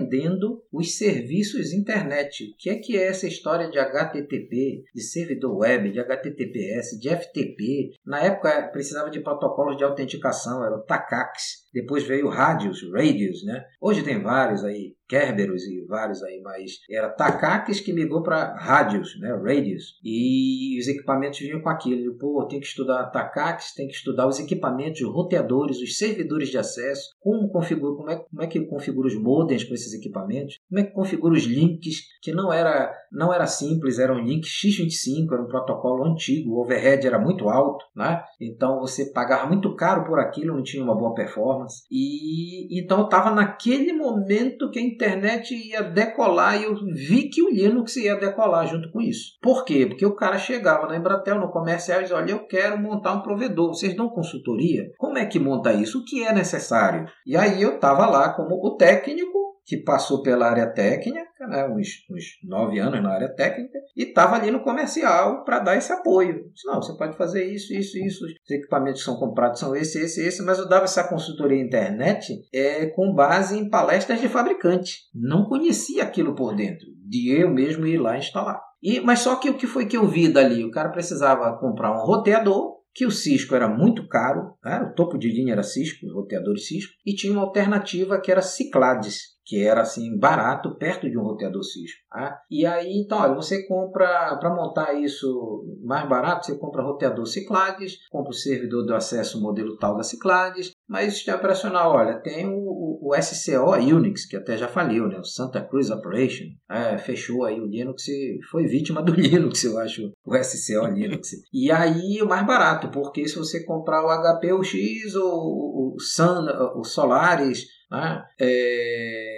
os serviços internet. O que é que é essa história de HTTP, de servidor web, de HTTPS, de FTP? Na época precisava de protocolos de autenticação, era o TACAX. Depois veio o Radius, Radius, né? Hoje tem vários aí, Kerberos e vários aí, mas era Takax que migrou para Radius, né? Radius. E os equipamentos vinham com aquilo. Pô, tem que estudar Takax, tem que estudar os equipamentos, os roteadores, os servidores de acesso, como configura, como é, como é que configura os modems com esses equipamentos, como é que configura os links, que não era, não era simples, era um link x25, era um protocolo antigo, o overhead era muito alto, né? Então você pagava muito caro por aquilo, não tinha uma boa performance. E então estava naquele momento que a internet ia decolar e eu vi que o Linux ia decolar junto com isso. Por quê? Porque o cara chegava na Embratel, no comercial e dizia, olha, eu quero montar um provedor, vocês dão consultoria? Como é que monta isso? O que é necessário? E aí eu estava lá como o técnico que passou pela área técnica, né, uns, uns nove anos na área técnica, e estava ali no comercial para dar esse apoio. Disse, não, você pode fazer isso, isso, isso. Os equipamentos que são comprados são esse, esse, esse, mas eu dava essa consultoria internet é, com base em palestras de fabricante. Não conhecia aquilo por dentro, de eu mesmo ir lá instalar. E, mas só que o que foi que eu vi dali? O cara precisava comprar um roteador que o Cisco era muito caro, né? o topo de linha era Cisco, os roteadores Cisco, e tinha uma alternativa que era Cyclades, que era assim barato, perto de um roteador Cisco. Tá? E aí, então, olha, você compra, para montar isso mais barato, você compra roteador Cyclades, compra o servidor do acesso modelo tal da Cyclades, mas o sistema operacional, olha, tem o, o, o, SCO Unix, que até já faliu, né? o Santa Cruz Operation, é, fechou aí o Linux e foi vítima do <laughs> Linux, eu acho, o SCO Linux. E aí o mais barato, porque se você comprar o HP, o X, ou o, Sun, o Solaris, né? É, é, é,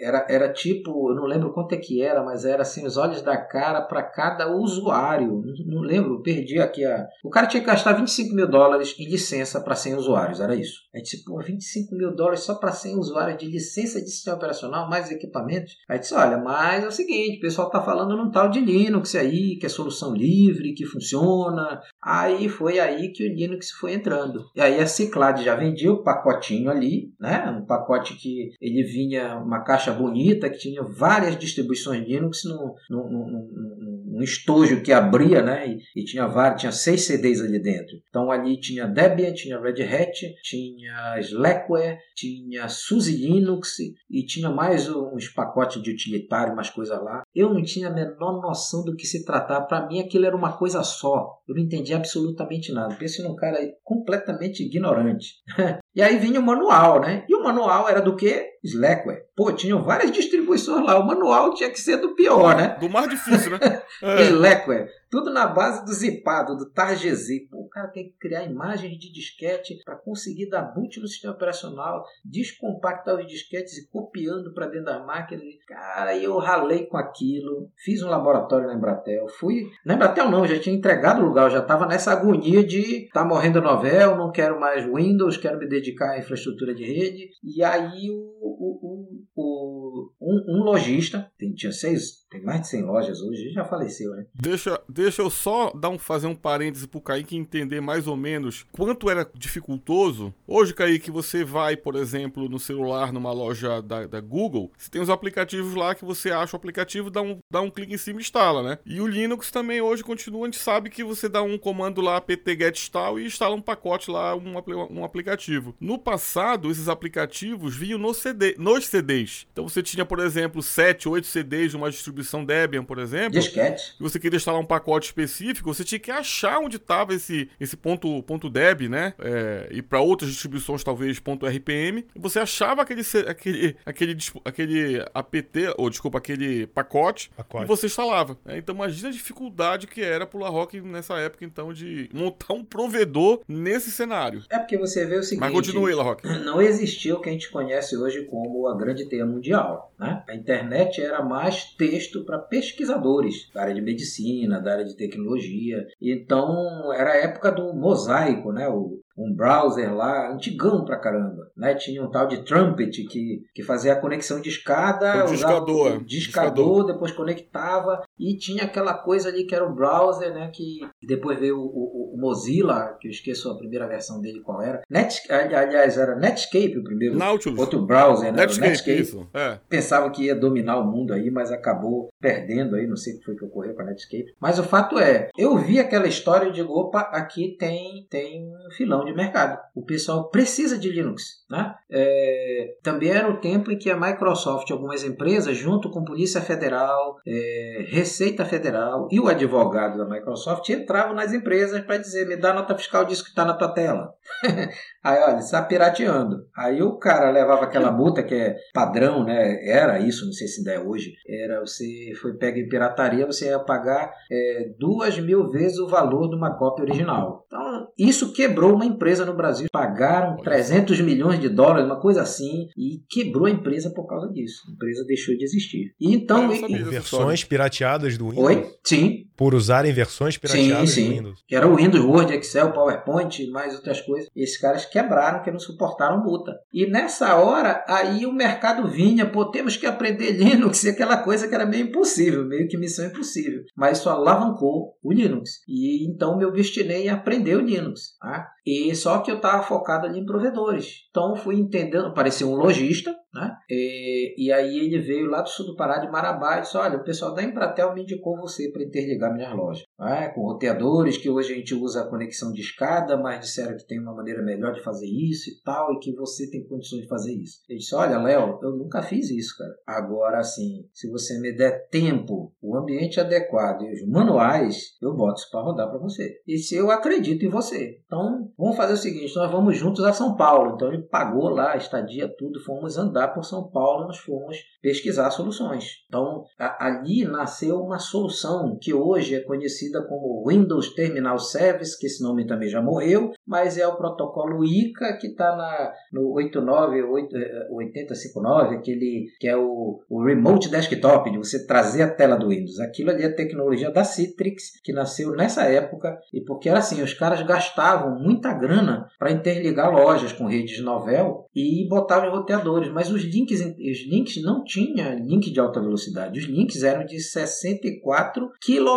era, era tipo, eu não lembro quanto é que era, mas era assim, os olhos da cara para cada usuário. Não, não, lembro, perdi aqui a. O cara tinha que gastar 25 mil dólares em licença para 100 usuários, era isso. Aí disse, pô, 25 mil dólares só para 100 usuários de licença de sistema operacional, mais equipamentos. Aí disse, olha, mas é o seguinte, o pessoal tá falando num tal de Linux aí, que é solução livre, que funciona. Aí foi aí que o Linux foi entrando. E aí a Ciclade já vendia o pacotinho ali, né? um pacote que ele vinha uma caixa bonita que tinha várias distribuições Linux no, no, no, no um estojo que abria, né? E, e, tinha vários, tinha seis CDs ali dentro. Então ali tinha Debian, tinha Red Hat, tinha Slackware, tinha SUSE Linux e tinha mais uns pacotes de utilitário, umas coisas lá. Eu não tinha a menor noção do que se tratava. Para mim aquilo era uma coisa só. Eu não entendia absolutamente nada. Pense num cara completamente ignorante. <laughs> e aí vinha o manual, né? E o manual era do que? Slackware. Pô, tinham várias distribuições lá. O manual tinha que ser do pior, né? Do mais difícil, né? <laughs> É. Slackware. Tudo na base do zipado, do targz. Pô, o cara tem que criar imagens de disquete para conseguir dar boot no sistema operacional, descompactar os disquetes e copiando para dentro das máquinas. Cara, eu ralei com aquilo. Fiz um laboratório na Embratel. Fui. Na Embratel não, já tinha entregado o lugar. Eu já estava nessa agonia de tá morrendo a novel, não quero mais Windows, quero me dedicar à infraestrutura de rede. E aí o, o, o, um, um lojista, tem, tinha seis, tem mais de 100 lojas hoje, já faleceu, né? Deixa, deixa eu só dar um, fazer um parêntese pro Kaique entender mais ou menos quanto era dificultoso. Hoje, Kaique, você vai, por exemplo, no celular, numa loja da, da Google, você tem os aplicativos lá que você acha o aplicativo, dá um, dá um clique em cima e instala, né? E o Linux também hoje continua, a gente sabe que você dá um comando lá, apt-get install, e instala um pacote lá, um, um aplicativo. No passado, esses aplicativos vinham no CD, nos CDs. Então você tinha, por exemplo, 7, 8 CDs de uma distribuição Debian, por exemplo. Disquete. E você queria instalar um pacote específico, você tinha que achar onde estava esse, esse ponto, ponto .deb, né? É, e para outras distribuições, talvez ponto .rpm. E você achava aquele, aquele, aquele, aquele apt, ou desculpa, aquele pacote, pacote. e você instalava. Né? Então imagina a dificuldade que era pro La Rock nessa época, então, de montar um provedor nesse cenário. É porque você vê o seguinte... Mas continue, La Rock. Não existia o que a gente conhece hoje como a grande teia mundial. Né? A internet era mais texto para pesquisadores da área de medicina, da área de tecnologia. Então era a época do mosaico, né? O, um browser lá, antigão pra caramba. Né? Tinha um tal de Trumpet que, que fazia a conexão de escada, o discador, discador, discador, depois conectava, e tinha aquela coisa ali que era o browser, né? Que depois veio o, o, o Mozilla, que eu esqueço a primeira versão dele qual era. Net, aliás, era Netscape o primeiro. Nautilus. Outro browser, né? Netscape, Netscape. Isso. É. Pensava que ia dominar o mundo aí, mas acabou perdendo aí, não sei o que foi que ocorreu com a Netscape. Mas o fato é, eu vi aquela história e digo, opa, aqui tem, tem um filão de mercado. O pessoal precisa de Linux. Né? É, também era o tempo em que a Microsoft, algumas empresas, junto com Polícia Federal, é, Receita Federal e o advogado da Microsoft, entravam nas empresas para dizer: me dá nota fiscal disso que está na tua tela. <laughs> Aí, olha, está pirateando. Aí o cara levava aquela multa que é padrão, né? Era isso, não sei se ainda é hoje. Era você foi pego em pirataria, você ia pagar é, duas mil vezes o valor de uma cópia original. Então, isso quebrou uma empresa no Brasil. Pagaram 300 milhões de dólares, uma coisa assim, e quebrou a empresa por causa disso. A empresa deixou de existir. E então. Versões pirateadas do Windows? Oi? Sim. Por usarem versões pirateadas sim, sim. do Windows? Que era o Windows, Word, Excel, PowerPoint, mais outras coisas. Esses caras quebraram, que não suportaram multa. E nessa hora, aí o mercado vinha, pô, temos que aprender <laughs> Linux, e aquela coisa que era meio impossível, meio que missão impossível. Mas isso alavancou o Linux. E então me obstinei em aprender o Linux. Tá? E só que eu estava focado ali em provedores. Então fui entendendo, apareceu um lojista, né? E, e, aí ele veio lá do sul do Pará, de Marabá, e disse: Olha, o pessoal da Embratel me indicou você para interligar minhas lojas. Né? Com roteadores, que hoje a gente usa a conexão de escada, mas disseram que tem uma maneira melhor de fazer isso e tal, e que você tem condições de fazer isso. Ele disse: Olha, Léo, eu nunca fiz isso, cara. Agora, assim, se você me der tempo, o ambiente adequado e os manuais, eu boto isso para rodar para você. E se eu acredito em você. Então, vamos fazer o seguinte: nós vamos juntos a São Paulo. Então, ele pagou lá a estadia, tudo, fomos andar por São Paulo nós fomos pesquisar soluções. Então, a, ali nasceu uma solução que hoje é conhecida como Windows Terminal Service, que esse nome também já morreu, mas é o protocolo ICA que está no 898059, eh, aquele que é o, o Remote Desktop, de você trazer a tela do Windows. Aquilo ali é tecnologia da Citrix, que nasceu nessa época, e porque era assim, os caras gastavam muita grana para interligar lojas com redes Novel e botavam roteadores, mas os links, os links não tinha link de alta velocidade. Os links eram de 64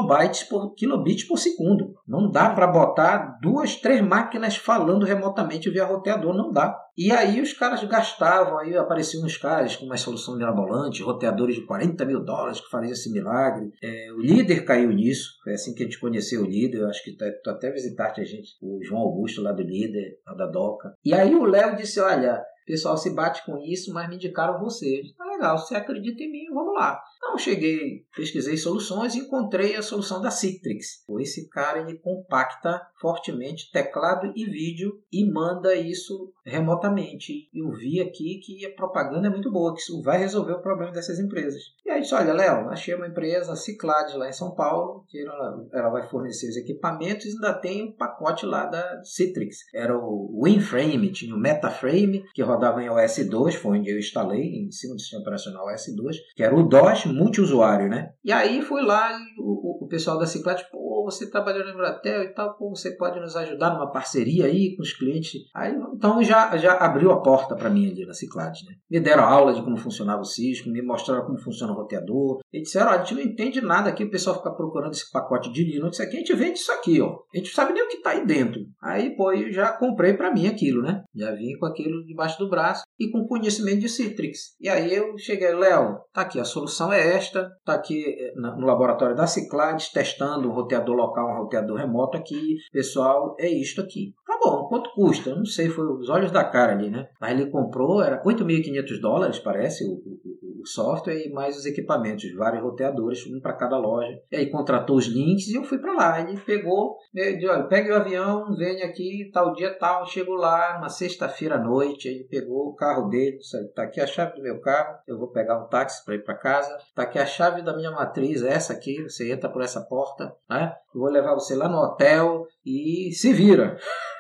kilobytes por kilobits por segundo. Não dá para botar duas, três máquinas falando remotamente via roteador, não dá. E aí os caras gastavam, aí apareciam uns caras com uma solução mirabolante, roteadores de 40 mil dólares que faziam esse milagre. É, o líder caiu nisso, foi assim que a gente conheceu o líder, eu acho que tu, tu até visitaste a gente, o João Augusto lá do líder, lá da DOCA. E aí o Léo disse, olha, o pessoal se bate com isso, mas me indicaram você. Tá legal, você acredita em mim, vamos lá. Então cheguei, pesquisei soluções e encontrei a solução da Citrix. Esse cara ele compacta fortemente teclado e vídeo e manda isso remotamente. Eu vi aqui que a propaganda é muito boa, que isso vai resolver o problema dessas empresas. E aí disse, olha, Léo, achei uma empresa, Ciclades, lá em São Paulo, que ela, ela vai fornecer os equipamentos e ainda tem um pacote lá da Citrix. Era o WinFrame, tinha o MetaFrame, que rodava em OS 2, foi onde eu instalei, em cima do sistema operacional OS 2, que era o DOS multiusuário, né? E aí fui lá e o, o pessoal da Ciclades, pô, você trabalhou na Embratel e tal, pô, você pode nos ajudar numa parceria aí com os clientes. Aí, então já, já abriu a porta para mim ali na Ciclades, né? Me deram aula de como funcionava o Cisco, me mostraram como funciona o roteador. E disseram, ó, a gente não entende nada aqui, o pessoal fica procurando esse pacote de Linux aqui, a gente vende isso aqui, ó. A gente não sabe nem o que tá aí dentro. Aí, pô, eu já comprei para mim aquilo, né? Já vim com aquilo debaixo do braço e com conhecimento de Citrix. E aí eu cheguei, Léo, tá aqui, a solução é esta, tá aqui eh, no laboratório da Ciclades, testando um roteador local, um roteador remoto aqui. Pessoal, é isto aqui. Tá bom, quanto custa? Eu não sei, foi os olhos da cara ali, né? Aí ele comprou, era 8.500 dólares, parece, o, o, o, software e mais os equipamentos, vários roteadores, um para cada loja. E aí contratou os links e eu fui para lá. Ele pegou, ele disse, olha, pegue o avião, venha aqui, tal dia tal. Chego lá, uma sexta-feira à noite, ele pegou o carro dele, disse, tá aqui a chave do meu carro, eu vou pegar um táxi para ir para casa. Tá aqui a chave da minha matriz, essa aqui, você entra por essa porta, né? Vou levar você lá no hotel e se vira. <laughs>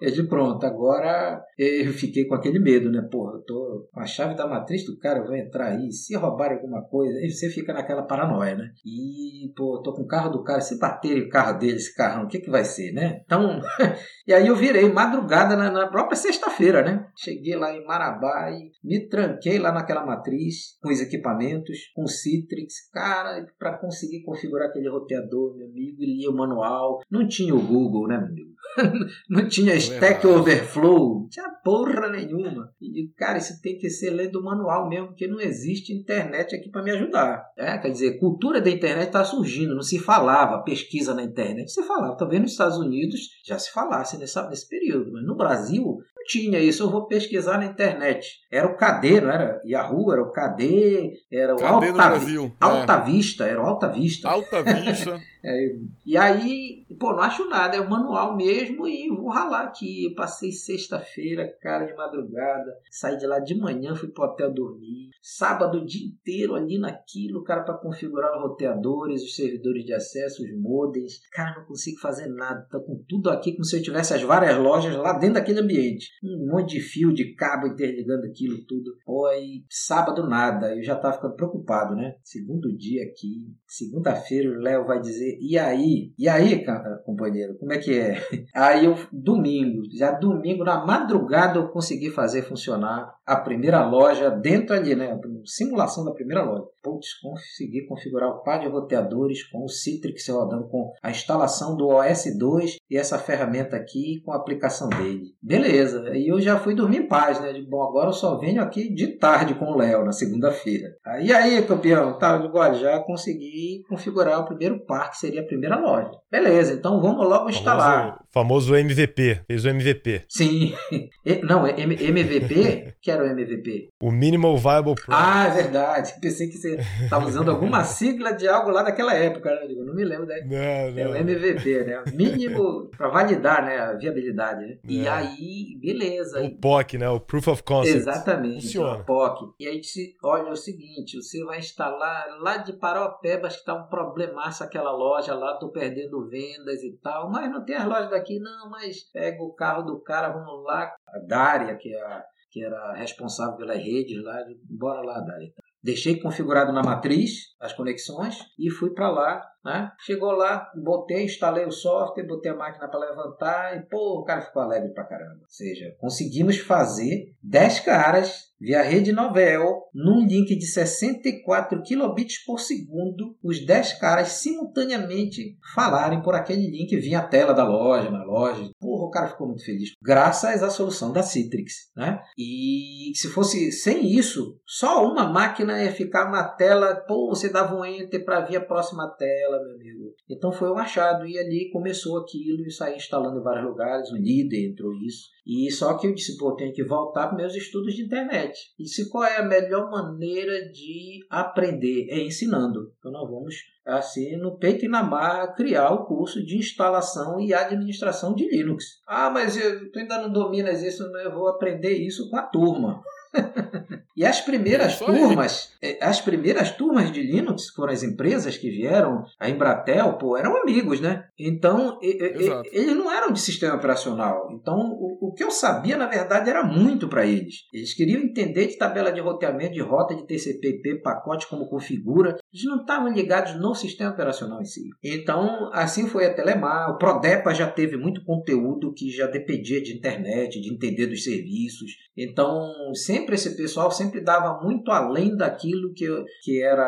É de pronto, agora eu fiquei com aquele medo, né? Porra, eu tô com a chave da matriz do cara, eu vou entrar aí, se roubarem alguma coisa, aí você fica naquela paranoia, né? E, pô, tô com o carro do cara, se baterem o carro dele, esse carrão, o que que vai ser, né? Então, <laughs> e aí eu virei madrugada na, na própria sexta-feira, né? Cheguei lá em Marabá e me tranquei lá naquela matriz com os equipamentos, com o Citrix, cara, para conseguir configurar aquele roteador, meu amigo, e lia o manual. Não tinha o Google, né, meu amigo? <laughs> Não tinha Stack Overflow, não tinha porra nenhuma. E, cara, isso tem que ser lendo o manual mesmo, porque não existe internet aqui para me ajudar. É, quer dizer, cultura da internet está surgindo, não se falava pesquisa na internet, se falava. Talvez nos Estados Unidos já se falasse nessa, nesse período, mas no Brasil não tinha isso. Eu vou pesquisar na internet. Era o KD, não era Yahoo, era o KD, era o KD Alta, no Brasil. Alta é. Vista, era o Alta Vista. Alta Vista. <laughs> É, e aí, pô, não acho nada, é o manual mesmo e vou ralar aqui. Eu passei sexta-feira, cara, de madrugada, saí de lá de manhã, fui pro hotel dormir. Sábado o dia inteiro ali naquilo, cara, para configurar os roteadores, os servidores de acesso, os modems. Cara, não consigo fazer nada, tá com tudo aqui como se eu tivesse as várias lojas lá dentro daquele ambiente. Um monte de fio de cabo interligando aquilo tudo. Pô, aí sábado nada, eu já tava ficando preocupado, né? Segundo dia aqui, segunda-feira o Léo vai dizer e aí? E aí, companheiro, como é que é? <laughs> Aí eu, domingo, já domingo, na madrugada, eu consegui fazer funcionar a primeira loja dentro ali, né? Simulação da primeira loja. Putz, consegui configurar o par de roteadores com o Citrix rodando com a instalação do OS2 e essa ferramenta aqui com a aplicação dele. Beleza, aí eu já fui dormir em paz, né? De, bom, agora eu só venho aqui de tarde com o Léo na segunda-feira. Aí, aí, campeão, tá, olha, já consegui configurar o primeiro par, que seria a primeira loja. Beleza, então vamos logo instalar. Famoso, famoso MVP, fez o MVP. Sim, <laughs> não, é MVP, que era o MVP? O Minimal Viable Product. Ah, é verdade, pensei que você estava usando alguma sigla de algo lá daquela época, né? Não me lembro. Né? Não, não. É o MVP, né? Mínimo para validar né, a viabilidade. Né? E aí, beleza. O POC, né? O Proof of Concept. Exatamente, Funciona. o POC. E aí olha o seguinte, você vai instalar lá de Paraupebas que tá um problemaço aquela loja lá, tô perdendo vendas e tal, mas não tem as lojas daqui, não, mas pega o carro do cara, vamos lá, a Dária, que é a que era responsável pelas redes lá, bora lá, Dária. Deixei configurado na matriz as conexões e fui para lá né? Chegou lá, botei, instalei o software, botei a máquina para levantar e, pô, o cara ficou alegre pra caramba. Ou seja, conseguimos fazer 10 caras via rede Novel, num link de 64 kilobits por segundo, os 10 caras simultaneamente falarem por aquele link via a tela da loja, na loja. Porra, o cara ficou muito feliz. Graças à solução da Citrix, né? E se fosse sem isso, só uma máquina ia ficar na tela, pô, você dava um enter para vir a próxima tela, meu amigo. Então foi um achado e ali começou aquilo e saí instalando em vários lugares, o líder entrou isso. E só que eu disse, pô, tenho que voltar para meus estudos de internet. E se qual é a melhor maneira de aprender? É ensinando. Então nós vamos, assim, no peito e na marra, criar o curso de instalação e administração de Linux. Ah, mas eu, tu ainda não dominas isso, eu vou aprender isso com a turma. <laughs> e as primeiras turmas, é, as primeiras turmas de Linux foram as empresas que vieram, a Embratel, pô, eram amigos, né? Então, eles não eram de sistema operacional. Então, o, o que eu sabia, na verdade, era muito para eles. Eles queriam entender de tabela de roteamento, de rota de TCP/IP, pacote, como configura. Eles não estavam ligados no sistema operacional em si. Então, assim foi a Telemar. O Prodepa já teve muito conteúdo que já dependia de internet, de entender dos serviços. Então, sempre esse pessoal sempre dava muito além daquilo que, que era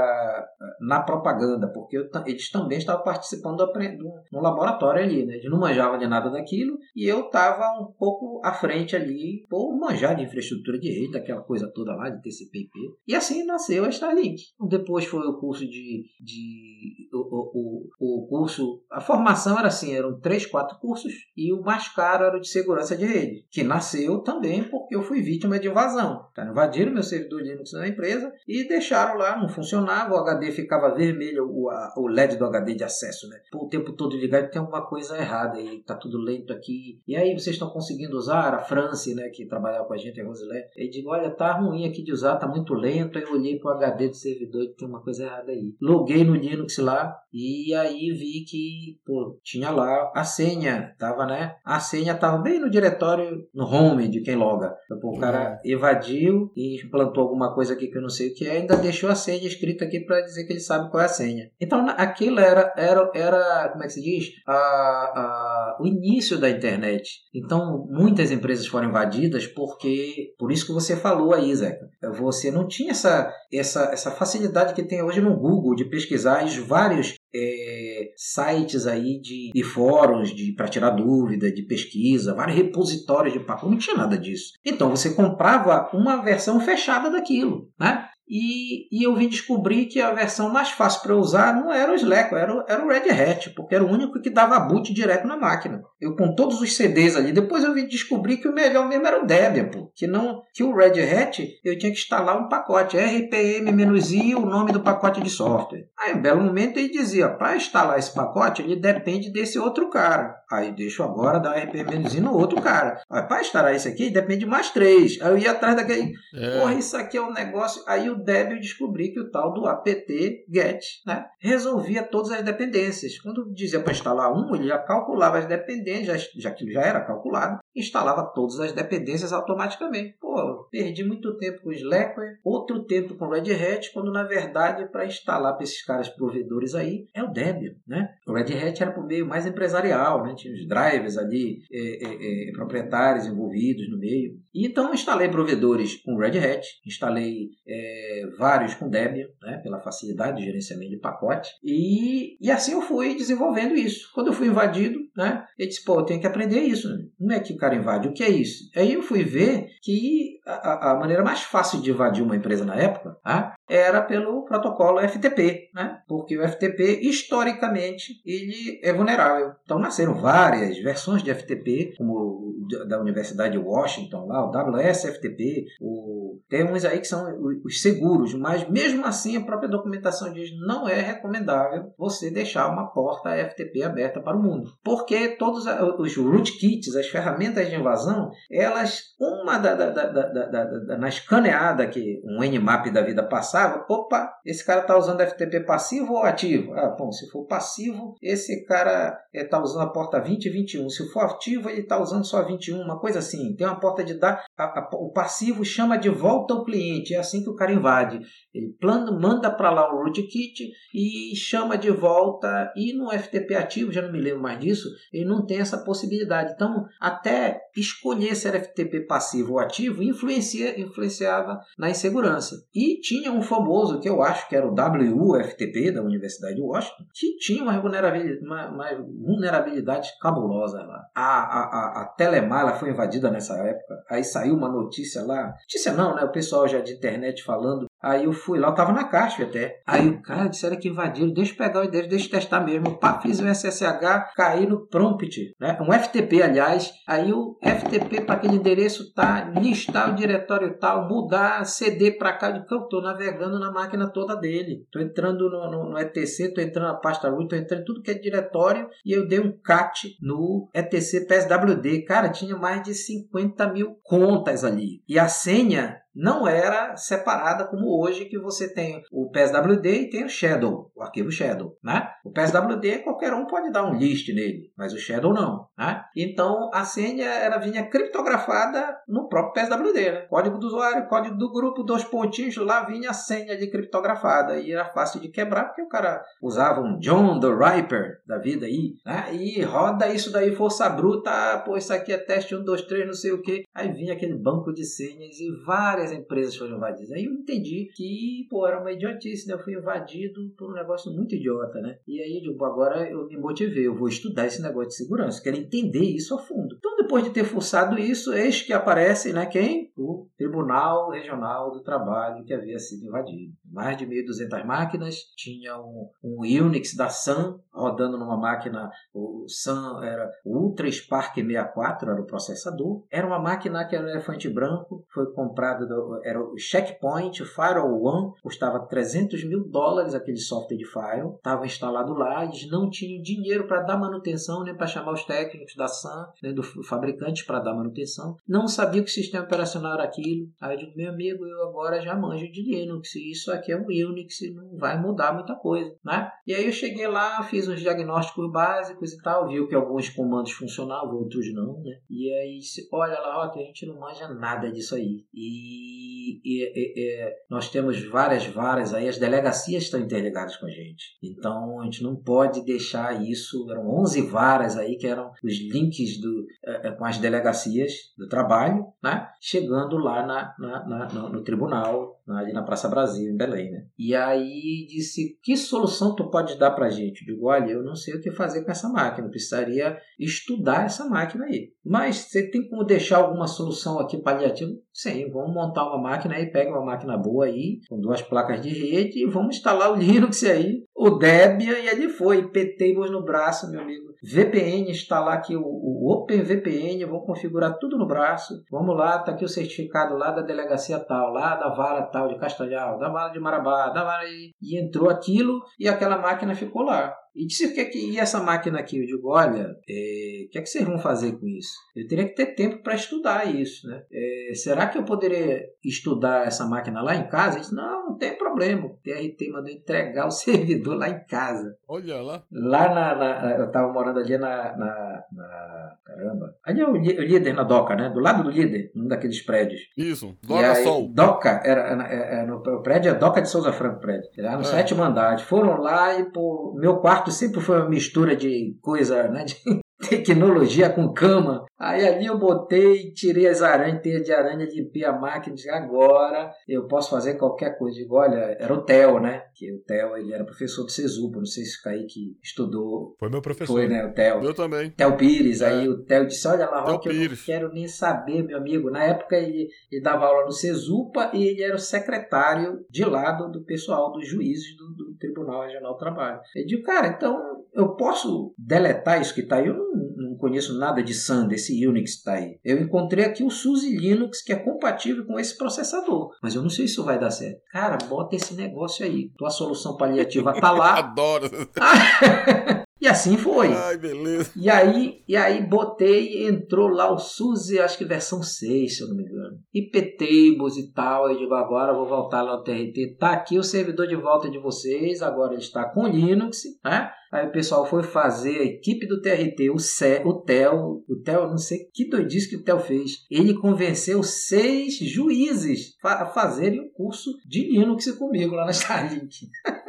eh, na propaganda, porque eu, eles também estavam participando do, no laboratório ali, né? Eles não manjavam de nada daquilo e eu estava um pouco à frente ali por manjar de infraestrutura de rede, aquela coisa toda lá de TCP/IP. E assim nasceu a Starlink. Depois foi o curso de, de o, o, o, curso, a formação era assim, eram três, quatro cursos e o mais caro era o de segurança de rede, que nasceu também porque eu fui vítima de invasão. Tá? Invadiram meu servidor Linux na empresa e deixaram lá, não funcionava, o HD ficava vermelho, o, a, o LED do HD de acesso, né? o tempo todo ligado, tem alguma coisa errada aí, tá tudo lento aqui. E aí vocês estão conseguindo usar? A France, né, que trabalhava com a gente, a Rosilé, eu digo, olha, tá ruim aqui de usar, tá muito lento. Aí eu olhei pro HD do servidor e tem uma coisa errada aí. Loguei no Linux lá e aí vi que, pô, tinha lá a senha, tava, né? A senha tava bem no diretório, no home de quem loga. Pô, o cara uhum. evadiu e implantou alguma coisa aqui que eu não sei o que é, ainda deixou a senha escrita aqui para dizer que ele sabe qual é a senha. Então aquilo era, era, era como é que se diz? A, a, o início da internet. Então muitas empresas foram invadidas porque, por isso que você falou aí, Zeca, você não tinha essa, essa, essa facilidade que tem hoje no Google de pesquisar os vários é, sites aí de, de fóruns de para tirar dúvida, de pesquisa, vários repositórios de papo, não tinha nada disso. Então você comprava uma versão fechada daquilo, né? E, e eu vim descobrir que a versão mais fácil para usar não era o Slack, era, era o Red Hat, porque era o único que dava boot direto na máquina. Eu com todos os CDs ali, depois eu vim descobrir que o melhor mesmo era o Debian, pô, que não que o Red Hat eu tinha que instalar um pacote RPM-I, o nome do pacote de software. Aí, um belo momento ele dizia, para instalar esse pacote, ele depende desse outro cara. Aí deixo agora dar RPM-I no outro cara. Para instalar esse aqui, depende de mais três. Aí eu ia atrás daquele, é. porra, isso aqui é um negócio. Aí o Debian descobri que o tal do apt get né, resolvia todas as dependências. Quando dizia para instalar um, ele já calculava as dependências, já, já que já era calculado, instalava todas as dependências automaticamente. Pô, perdi muito tempo com o Slackware, outro tempo com o Red Hat, quando na verdade para instalar para esses caras provedores aí é o Debian, né? O Red Hat era por meio mais empresarial, né? Tinha os drivers ali, é, é, é, proprietários envolvidos no meio. E então instalei provedores com Red Hat, instalei é, vários com Debian, né? Pela facilidade de gerenciamento de pacote. E, e assim eu fui desenvolvendo isso. Quando eu fui invadido, né? Eu disse, pô, eu tenho que aprender isso. Né? Não é que cara invade. O que é isso? Aí eu fui ver que a, a maneira mais fácil de invadir uma empresa na época tá? Era pelo protocolo FTP, né? porque o FTP, historicamente, ele é vulnerável. Então nasceram várias versões de FTP, como da Universidade de Washington, lá, o WSFTP, o... tem uns aí que são os seguros, mas mesmo assim a própria documentação diz não é recomendável você deixar uma porta FTP aberta para o mundo. Porque todos os rootkits, as ferramentas de invasão, elas, uma da, da, da, da, da, da, na escaneada que um Nmap da vida passava, opa, esse cara está usando FTP passivo ou ativo? Ah, bom, se for passivo, esse cara está eh, usando a porta 20 e 21. Se for ativo, ele está usando só 21, uma coisa assim. Tem uma porta de dar, a, a, o passivo chama de volta ao cliente, é assim que o cara invade. Ele plano, manda para lá o rootkit e chama de volta. E no FTP ativo, já não me lembro mais disso, ele não tem essa possibilidade. Então, até escolher se era FTP passivo ou ativo influencia, influenciava na insegurança. E tinha um famoso, que eu acho que era o WUFTP da Universidade de Washington, que tinha uma vulnerabilidade, uma, uma vulnerabilidade cabulosa lá. A, a, a, a Telemar foi invadida nessa época. Aí saiu uma notícia lá. Notícia não, né? O pessoal já de internet falando Aí eu fui lá, eu tava na caixa até. Aí o cara disseram que invadiram, deixa eu pegar o endereço, deixa eu testar mesmo. Pá, fiz um SSH, caí no prompt, né? Um FTP, aliás. Aí o FTP para aquele endereço tá, listar o diretório tal, mudar CD para cá, que eu tô navegando na máquina toda dele. Tô entrando no, no, no ETC, tô entrando na pasta root, tô entrando em tudo que é diretório e eu dei um cat no ETC PSWD. Cara, tinha mais de 50 mil contas ali. E a senha não era separada como hoje que você tem o PSWD e tem o Shadow, o arquivo Shadow, né? O PSWD qualquer um pode dar um list nele, mas o Shadow não, né? Então a senha era vinha criptografada no próprio PSWD, né? Código do usuário, código do grupo, dois pontinhos lá vinha a senha ali criptografada e era fácil de quebrar porque o cara usava um John the Riper da vida aí, né? E roda isso daí força bruta, pô, isso aqui é teste 1 2 3, não sei o que. Aí vinha aquele banco de senhas e várias várias empresas foram invadidas. Aí eu entendi que, pô, era uma idiotice, né? Eu fui invadido por um negócio muito idiota, né? E aí, tipo, agora eu me motivei, eu vou estudar esse negócio de segurança, quero entender isso a fundo. Então, depois de ter forçado isso, eis que aparece, né, quem? O Tribunal Regional do Trabalho que havia sido invadido. Mais de 1.200 máquinas, tinha um, um Unix da Sun rodando numa máquina, o Sun era o Ultra Spark 64, era o processador. Era uma máquina que era um elefante branco, foi comprada era o Checkpoint, o Firewall One, custava 300 mil dólares aquele software de firewall, estava instalado lá, eles não tinham dinheiro para dar manutenção, nem para chamar os técnicos da Sun, nem do fabricante para dar manutenção, não sabia que o sistema operacional era aquilo. Aí eu digo, meu amigo, eu agora já manjo de Linux, isso aqui é um Unix, não vai mudar muita coisa, né? E aí eu cheguei lá, fiz uns diagnósticos básicos e tal, viu que alguns comandos funcionavam, outros não, né? E aí, olha lá, ó, a gente não manja nada disso aí. E e, e, e, nós temos várias varas aí, as delegacias estão interligadas com a gente. Então a gente não pode deixar isso. Eram 11 varas aí que eram os links do, é, com as delegacias do trabalho, né? chegando lá na, na, na no, tribunal, ali na Praça Brasil, em Belém. Né? E aí disse: Que solução tu pode dar para a gente? Eu digo: Olha, eu não sei o que fazer com essa máquina, eu precisaria estudar essa máquina aí. Mas você tem como deixar alguma solução aqui paliativa? Sim, vamos montar uma máquina aí, pega uma máquina boa aí, com duas placas de rede e vamos instalar o <laughs> Linux aí, o Debian e ali foi, petemos no braço, meu amigo. VPN, instalar aqui o, o OpenVPN, vamos configurar tudo no braço. Vamos lá, tá aqui o certificado lá da delegacia tal, lá da vara tal de Castelhal, da vara de Marabá, da vara e, e entrou aquilo e aquela máquina ficou lá. E disse o que é que e essa máquina aqui? Eu digo, olha, é, o que é que vocês vão fazer com isso? Eu teria que ter tempo para estudar isso, né? É, será que eu poderia estudar essa máquina lá em casa? Ele disse, não, não tem problema. O TRT mandou entregar o <laughs> servidor lá em casa. Olha lá. Lá na, na eu estava morando ali na, na, na, caramba. Ali é o, o, líder na Doca, né? Do lado do líder, num daqueles prédios. Isso, Doca Sol. Doca, era, era, era, no, o prédio é Doca de Souza Franco, prédio. Era no é. sétimo andar. Foram lá e, pô, meu quarto quarto sempre foi uma mistura de coisa, né? De tecnologia com cama. Aí ali eu botei, tirei as aranhas, teia de aranha, limpei a máquina, disse, agora eu posso fazer qualquer coisa. Digo, olha, era o Theo, né? Que o Theo, ele era professor do Cesupa, não sei se o Kaique estudou. Foi meu professor. Foi, né, o Theo. Eu também. Theo Pires, é. aí o Theo disse, olha lá, Roque, eu não quero nem saber, meu amigo. Na época ele, ele dava aula no Cesupa e ele era o secretário de lado do pessoal dos juízes do, do Tribunal Regional do Trabalho. Eu digo, cara, então eu posso deletar isso que está aí? Eu não, não conheço nada de Sun, desse Unix que está aí. Eu encontrei aqui o SUSE Linux que é compatível com esse processador, mas eu não sei se isso vai dar certo. Cara, bota esse negócio aí. Tua solução paliativa está lá. <laughs> Adoro. <laughs> E assim foi. Ai, beleza. E aí, e aí botei, entrou lá o SUSE, acho que versão 6, se eu não me engano. IPTables e tal. Aí digo, agora vou voltar lá no TRT. Tá aqui o servidor de volta de vocês, agora ele está com Linux, né? Aí o pessoal foi fazer, a equipe do TRT, o, C, o TEL, o TEL, não sei que doidice que o TEL fez. Ele convenceu seis juízes a fazerem o um curso de Linux comigo lá na Starlink. <laughs>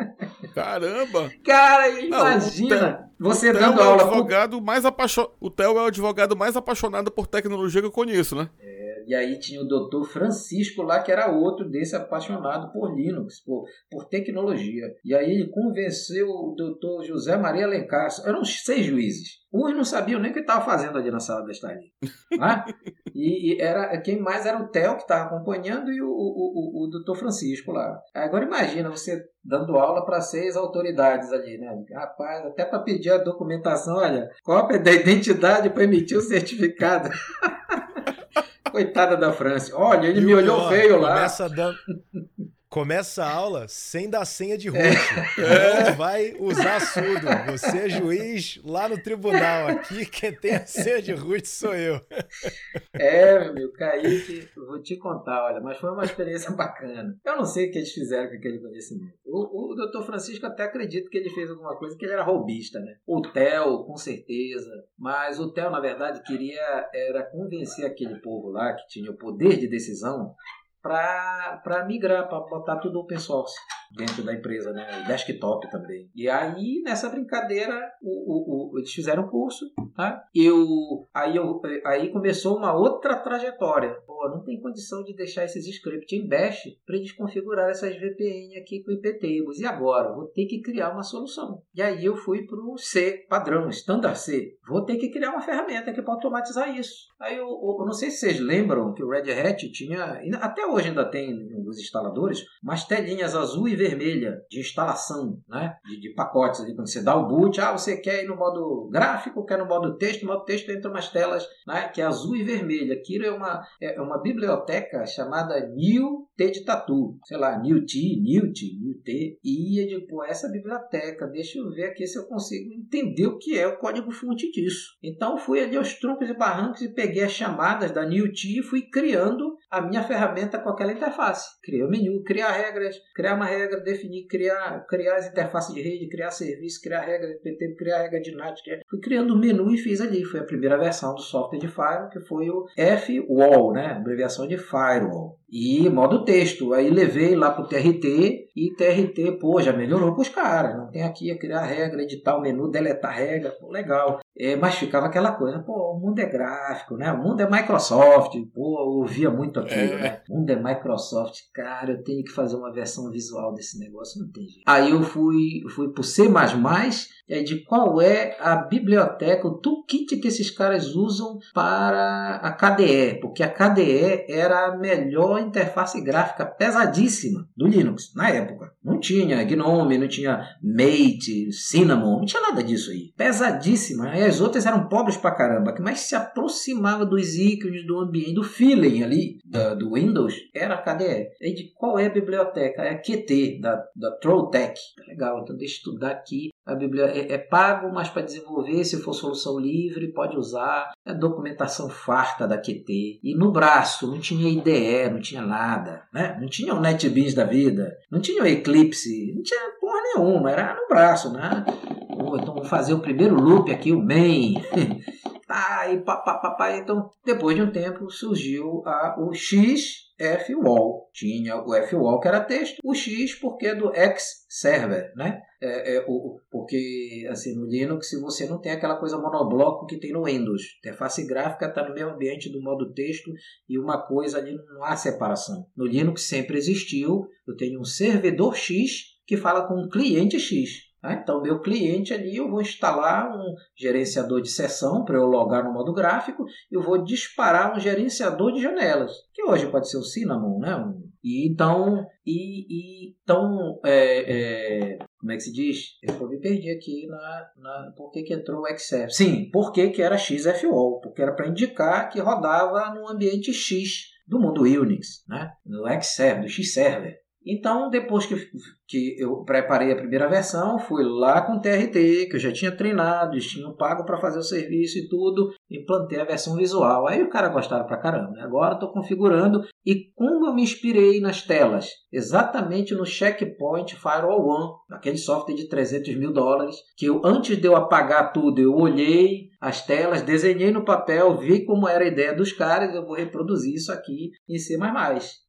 Caramba! Cara, imagina não, você dando é aula. Advogado por... mais apaixon... O Theo é o advogado mais apaixonado por tecnologia que eu conheço, né? É, e aí tinha o doutor Francisco lá, que era outro desse apaixonado por Linux, por, por tecnologia. E aí ele convenceu o doutor José Maria Alencar. Eram seis juízes. Uns não sabiam nem o que estava fazendo ali na sala da estadia. <laughs> Né? e, e, era, quem mais era o Theo, que estava acompanhando, e o, o, o, o doutor Francisco lá. Agora imagina você dando aula para seis autoridades ali, né? Rapaz, até para pedir a documentação, olha, cópia da identidade para emitir o certificado. <laughs> Coitada da França. Olha, ele e me olhou feio lá. Começa dando... Começa a aula sem dar senha de root. É. vai usar surdo. Você é juiz lá no tribunal. Aqui quem tem a senha de root sou eu. É, meu amigo, Kaique, vou te contar, olha, mas foi uma experiência bacana. Eu não sei o que eles fizeram com aquele conhecimento. O, o doutor Francisco até acredito que ele fez alguma coisa, que ele era robista, né? O Theo, com certeza. Mas o Theo, na verdade, queria era convencer aquele povo lá que tinha o poder de decisão para migrar, para botar tudo open source dentro da empresa, né? O desktop também. E aí, nessa brincadeira, o, o, o, eles fizeram um curso, tá? Eu, aí, eu, aí começou uma outra trajetória. Pô, não tem condição de deixar esses scripts em Bash para eles configurar essas VPN aqui com IPtables. E agora? Vou ter que criar uma solução. E aí eu fui para o C, padrão, standard C. Vou ter que criar uma ferramenta aqui para automatizar isso. Aí eu, eu, não sei se vocês lembram que o Red Hat tinha, até hoje ainda tem nos instaladores, umas telinhas azul e vermelha de instalação, né? De, de, pacotes ali, quando você dá o boot, ah, você quer ir no modo gráfico, quer no modo texto, no modo texto entra umas telas, né? Que é azul e vermelha. Aquilo é uma, é uma biblioteca chamada New T de Tatu, sei lá, New T, New T, New T. E eu digo, pô, essa biblioteca, deixa eu ver aqui se eu consigo entender o que é o código-fonte disso. Então fui ali aos troncos e barrancos e peguei as chamadas da New T e fui criando a minha ferramenta com aquela interface. Criei o menu, criar regras, criar uma regra, definir, criar, criar as interfaces de rede, criar serviço, criar regra de PT, criar regra de NAT. Fui criando o menu e fiz ali. Foi a primeira versão do software de Firewall, que foi o F-Wall, né? abreviação de Firewall. E modo texto. Aí levei lá pro TRT e TRT, pô, já melhorou pros caras. Não tem aqui a criar regra, editar o menu, deletar regra, pô, legal. É, mas ficava aquela coisa, pô, o mundo é gráfico, né? O mundo é Microsoft, pô, eu ouvia muito aquilo, é. né? O mundo é Microsoft, cara, eu tenho que fazer uma versão visual desse negócio, não tem jeito. Aí eu fui, fui pro C++, é de qual é a biblioteca, o toolkit que esses caras usam para a KDE, porque a KDE era a melhor interface gráfica pesadíssima do Linux na época. Não tinha Gnome, não tinha Mate, Cinnamon, não tinha nada disso aí. Pesadíssima. E as outras eram pobres pra caramba. mais se aproximava dos ícones do ambiente, do feeling ali da, do Windows, era a KDE. E de qual é a biblioteca? É a QT, da, da Trolltech. Legal, então deixa eu estudar aqui a Bíblia é, é pago, mas para desenvolver, se for solução livre, pode usar. É documentação farta da QT. E no braço, não tinha IDE, não tinha nada. Né? Não tinha o NetBeans da vida, não tinha o Eclipse, não tinha porra nenhuma, era no braço. Né? Então vou fazer o primeiro loop aqui, o main. tá, e papapá. Então, depois de um tempo, surgiu a, o X FWall. Tinha o FWall que era texto, o X porque é do X server, né? É, é, o, porque assim no Linux você não tem aquela coisa monobloco que tem no Windows, interface gráfica está no mesmo ambiente do modo texto e uma coisa ali não há separação. No Linux sempre existiu. Eu tenho um servidor X que fala com um cliente X. Tá? Então, meu cliente ali, eu vou instalar um gerenciador de sessão para eu logar no modo gráfico e eu vou disparar um gerenciador de janelas, que hoje pode ser o Cinnamon, né? E então, e, e então é, é, como é que se diz? Eu me perdi aqui na, na por que, que entrou o XF. Sim, por que, que era XFO? Porque era para indicar que rodava no ambiente X do mundo Unix, né? no Xserver, do Xserver. Então, depois que, que eu preparei a primeira versão, fui lá com o TRT, que eu já tinha treinado, eles tinham pago para fazer o serviço e tudo, implantei a versão visual. Aí o cara gostaram pra caramba. Né? Agora estou configurando e como eu me inspirei nas telas, exatamente no Checkpoint Firewall One, aquele software de 300 mil dólares, que eu antes de eu apagar tudo, eu olhei as telas, desenhei no papel, vi como era a ideia dos caras, eu vou reproduzir isso aqui em C++,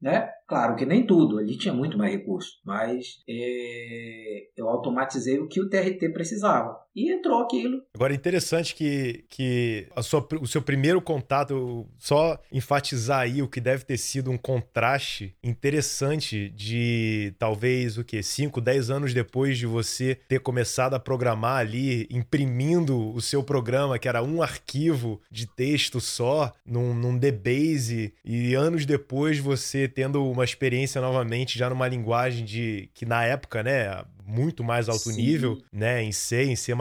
né? Claro que nem tudo, ali tinha muito mais recurso, mas é, eu automatizei o que o TRT precisava e entrou aquilo. Agora, é interessante que, que sua, o seu primeiro contato, só enfatizar aí o que deve ter sido um contraste interessante de talvez o que 5, 10 anos depois de você ter começado a programar ali, imprimindo o seu programa, que era um arquivo de texto só, num, num DBase, e anos depois você tendo uma experiência novamente já numa linguagem de que na época, né, muito mais alto Sim. nível, né, em C, em C++.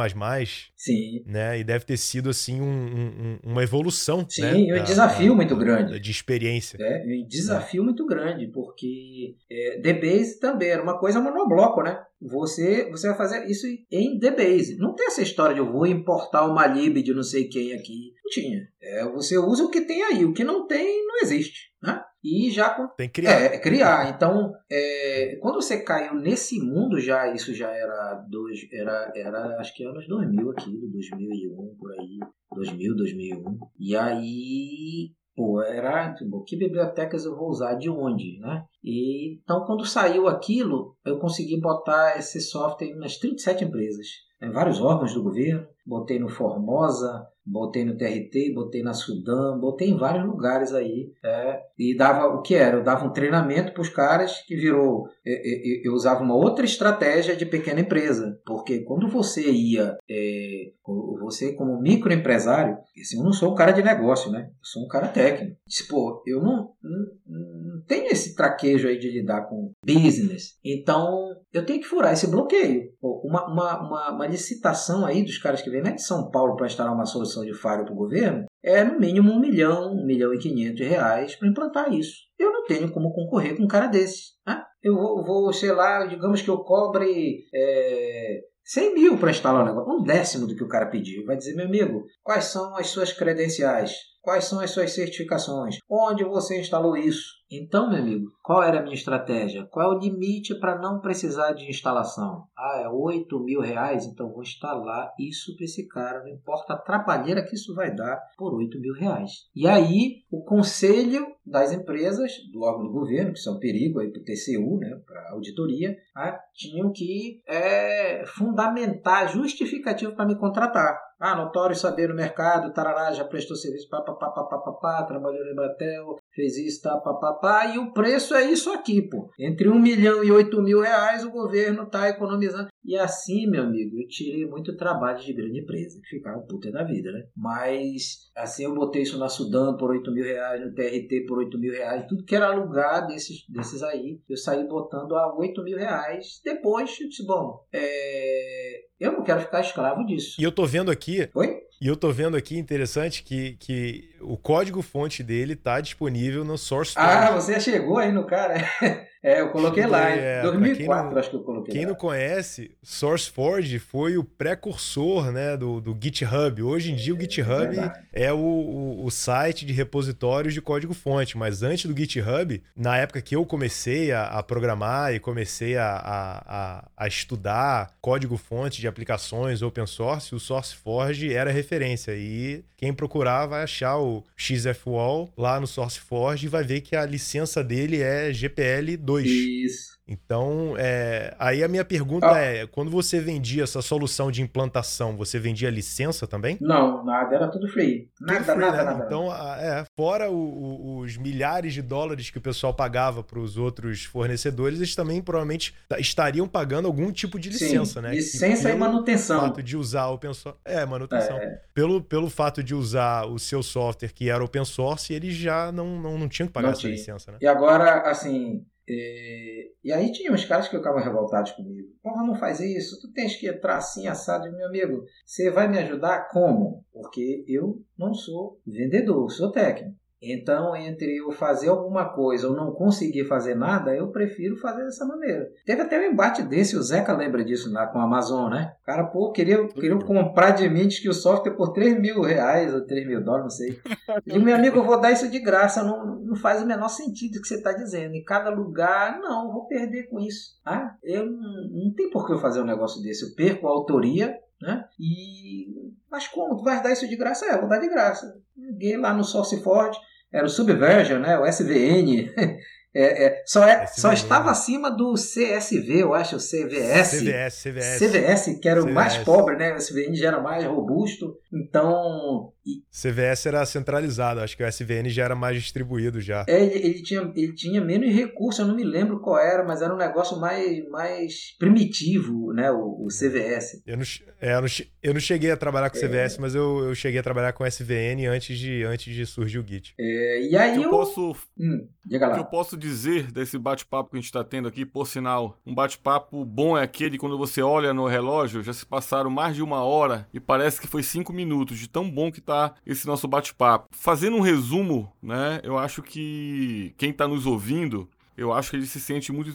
Sim. Né, e deve ter sido, assim, um, um, uma evolução, Sim, né, um da, desafio da, muito grande. De experiência. É, um desafio é. muito grande, porque é, DBase também era uma coisa monobloco, né? Você, você vai fazer isso em DBase. Não tem essa história de eu vou importar uma lib de não sei quem aqui. Não tinha. É, você usa o que tem aí. O que não tem, não existe. Né? E já tem que criar. É, criar. Então, é, quando você caiu nesse mundo já, isso já era dois, era, era acho que anos 2000 aqui, 2001 por aí, 2000, 2001. E aí, pô, era tipo, que bibliotecas eu vou usar de onde, né? E então quando saiu aquilo, eu consegui botar esse software nas 37 empresas, em vários órgãos do governo, botei no Formosa, botei no TRT, botei na Sudam, botei em vários lugares aí. É, e dava o que era? Eu dava um treinamento para os caras que virou. Eu, eu, eu, usava uma outra estratégia de pequena empresa, porque quando você ia, é, você como microempresário, assim, eu não sou um cara de negócio, né? Eu sou um cara técnico. Disse, pô, eu não, não, não tenho esse traquejo aí de lidar com business, então eu tenho que furar esse bloqueio. Pô, uma, uma, uma, uma licitação aí dos caras que vêm né, de São Paulo para instalar uma solução de Faro para o governo é no mínimo um milhão, um milhão e quinhentos reais para implantar isso. Eu não tenho como concorrer com um cara desse. Né? Eu vou, vou, sei lá, digamos que eu cobre é, 100 mil para instalar um negócio, um décimo do que o cara pediu. Vai dizer, meu amigo, quais são as suas credenciais? Quais são as suas certificações? Onde você instalou isso? Então, meu amigo, qual era a minha estratégia? Qual é o limite para não precisar de instalação? Ah, é 8 mil reais? Então vou instalar isso para esse cara, não importa a trabalheira que isso vai dar por 8 mil reais. E aí, o conselho das empresas, do órgão do governo, que são perigo aí para o TCU, né, para auditoria, ah, tinham que é, fundamentar justificativo para me contratar. Ah, notório saber no mercado, tarará, já prestou serviço, papapá, trabalhou no Embratel, fez isso, tá, papapá, e o preço é isso aqui, pô. Entre um milhão e oito mil reais o governo tá economizando. E assim, meu amigo, eu tirei muito trabalho de grande empresa, que ficava puta da vida, né? Mas, assim, eu botei isso na Sudam por oito mil reais, no TRT por oito mil reais, tudo que era lugar desses, desses aí, eu saí botando a oito mil reais. Depois, eu disse, bom, é... eu não quero ficar escravo disso. E eu tô vendo aqui... Oi? E eu tô vendo aqui, interessante, que, que o código-fonte dele tá disponível no Source Ah, você chegou aí no cara. <laughs> É, eu coloquei lá, em é, 2004 não, acho que eu coloquei Quem lá. não conhece, SourceForge foi o precursor né, do, do GitHub. Hoje em dia o GitHub é, é o, o, o, site de repositórios de código-fonte, mas antes do GitHub, na época que eu comecei a, a programar e comecei a, a, a estudar código-fonte de aplicações open source, o SourceForge era referência. E quem procurar vai achar o XFWall lá no SourceForge e vai ver que a licença dele é GPL 2 2. Isso. Então, é, aí a minha pergunta ah. é: quando você vendia essa solução de implantação, você vendia licença também? Não, nada, era tudo free. Nada, free, nada, né? nada, Então, é, fora o, o, os milhares de dólares que o pessoal pagava para os outros fornecedores, eles também provavelmente estariam pagando algum tipo de licença, Sim, né? Licença e manutenção. Pelo fato de usar o open source. É, manutenção. É. Pelo, pelo fato de usar o seu software que era open source, eles já não, não, não tinham que pagar não essa tinha. licença, né? E agora, assim, e, e aí tinha uns caras que ficavam revoltados comigo. Porra, não faz isso, tu tens que entrar assim, assado. Meu amigo, você vai me ajudar como? Porque eu não sou vendedor, sou técnico. Então, entre eu fazer alguma coisa ou não conseguir fazer nada, eu prefiro fazer dessa maneira. Teve até um embate desse, o Zeca lembra disso lá com a Amazon, né? O cara, pô, queria, queria comprar de mim que o software por 3 mil reais ou 3 mil dólares, não sei. <laughs> E meu amigo, eu vou dar isso de graça, não, não faz o menor sentido o que você está dizendo. Em cada lugar, não, vou perder com isso. Ah, eu não, não tem por que eu fazer um negócio desse. Eu perco a autoria, né? E mas como? Tu vai dar isso de graça? É, vou dar de graça. Liguei lá no SourceForge, era o Subversion, né? O SVN. <laughs> É, é, só, é, só estava acima do CSV, eu acho, o CVS. CVS, CVS. CVS, que era CVS. o mais pobre, né? O SVN já era mais robusto. Então. CVS era centralizado, acho que o SVN já era mais distribuído já. É, ele, ele, tinha, ele tinha menos recurso, eu não me lembro qual era, mas era um negócio mais, mais primitivo, né? O, o CVS. Eu não, é, eu, não, eu não cheguei a trabalhar com CVS, é. mas eu, eu cheguei a trabalhar com SVN antes de, antes de surgir o Git. É, e aí eu, eu posso. Hum, diga lá. eu posso dizer desse bate-papo que a gente está tendo aqui, por sinal, um bate-papo bom é aquele quando você olha no relógio, já se passaram mais de uma hora e parece que foi cinco minutos, de tão bom que tá esse nosso bate-papo. Fazendo um resumo, né, eu acho que quem está nos ouvindo eu acho que ele se sente muito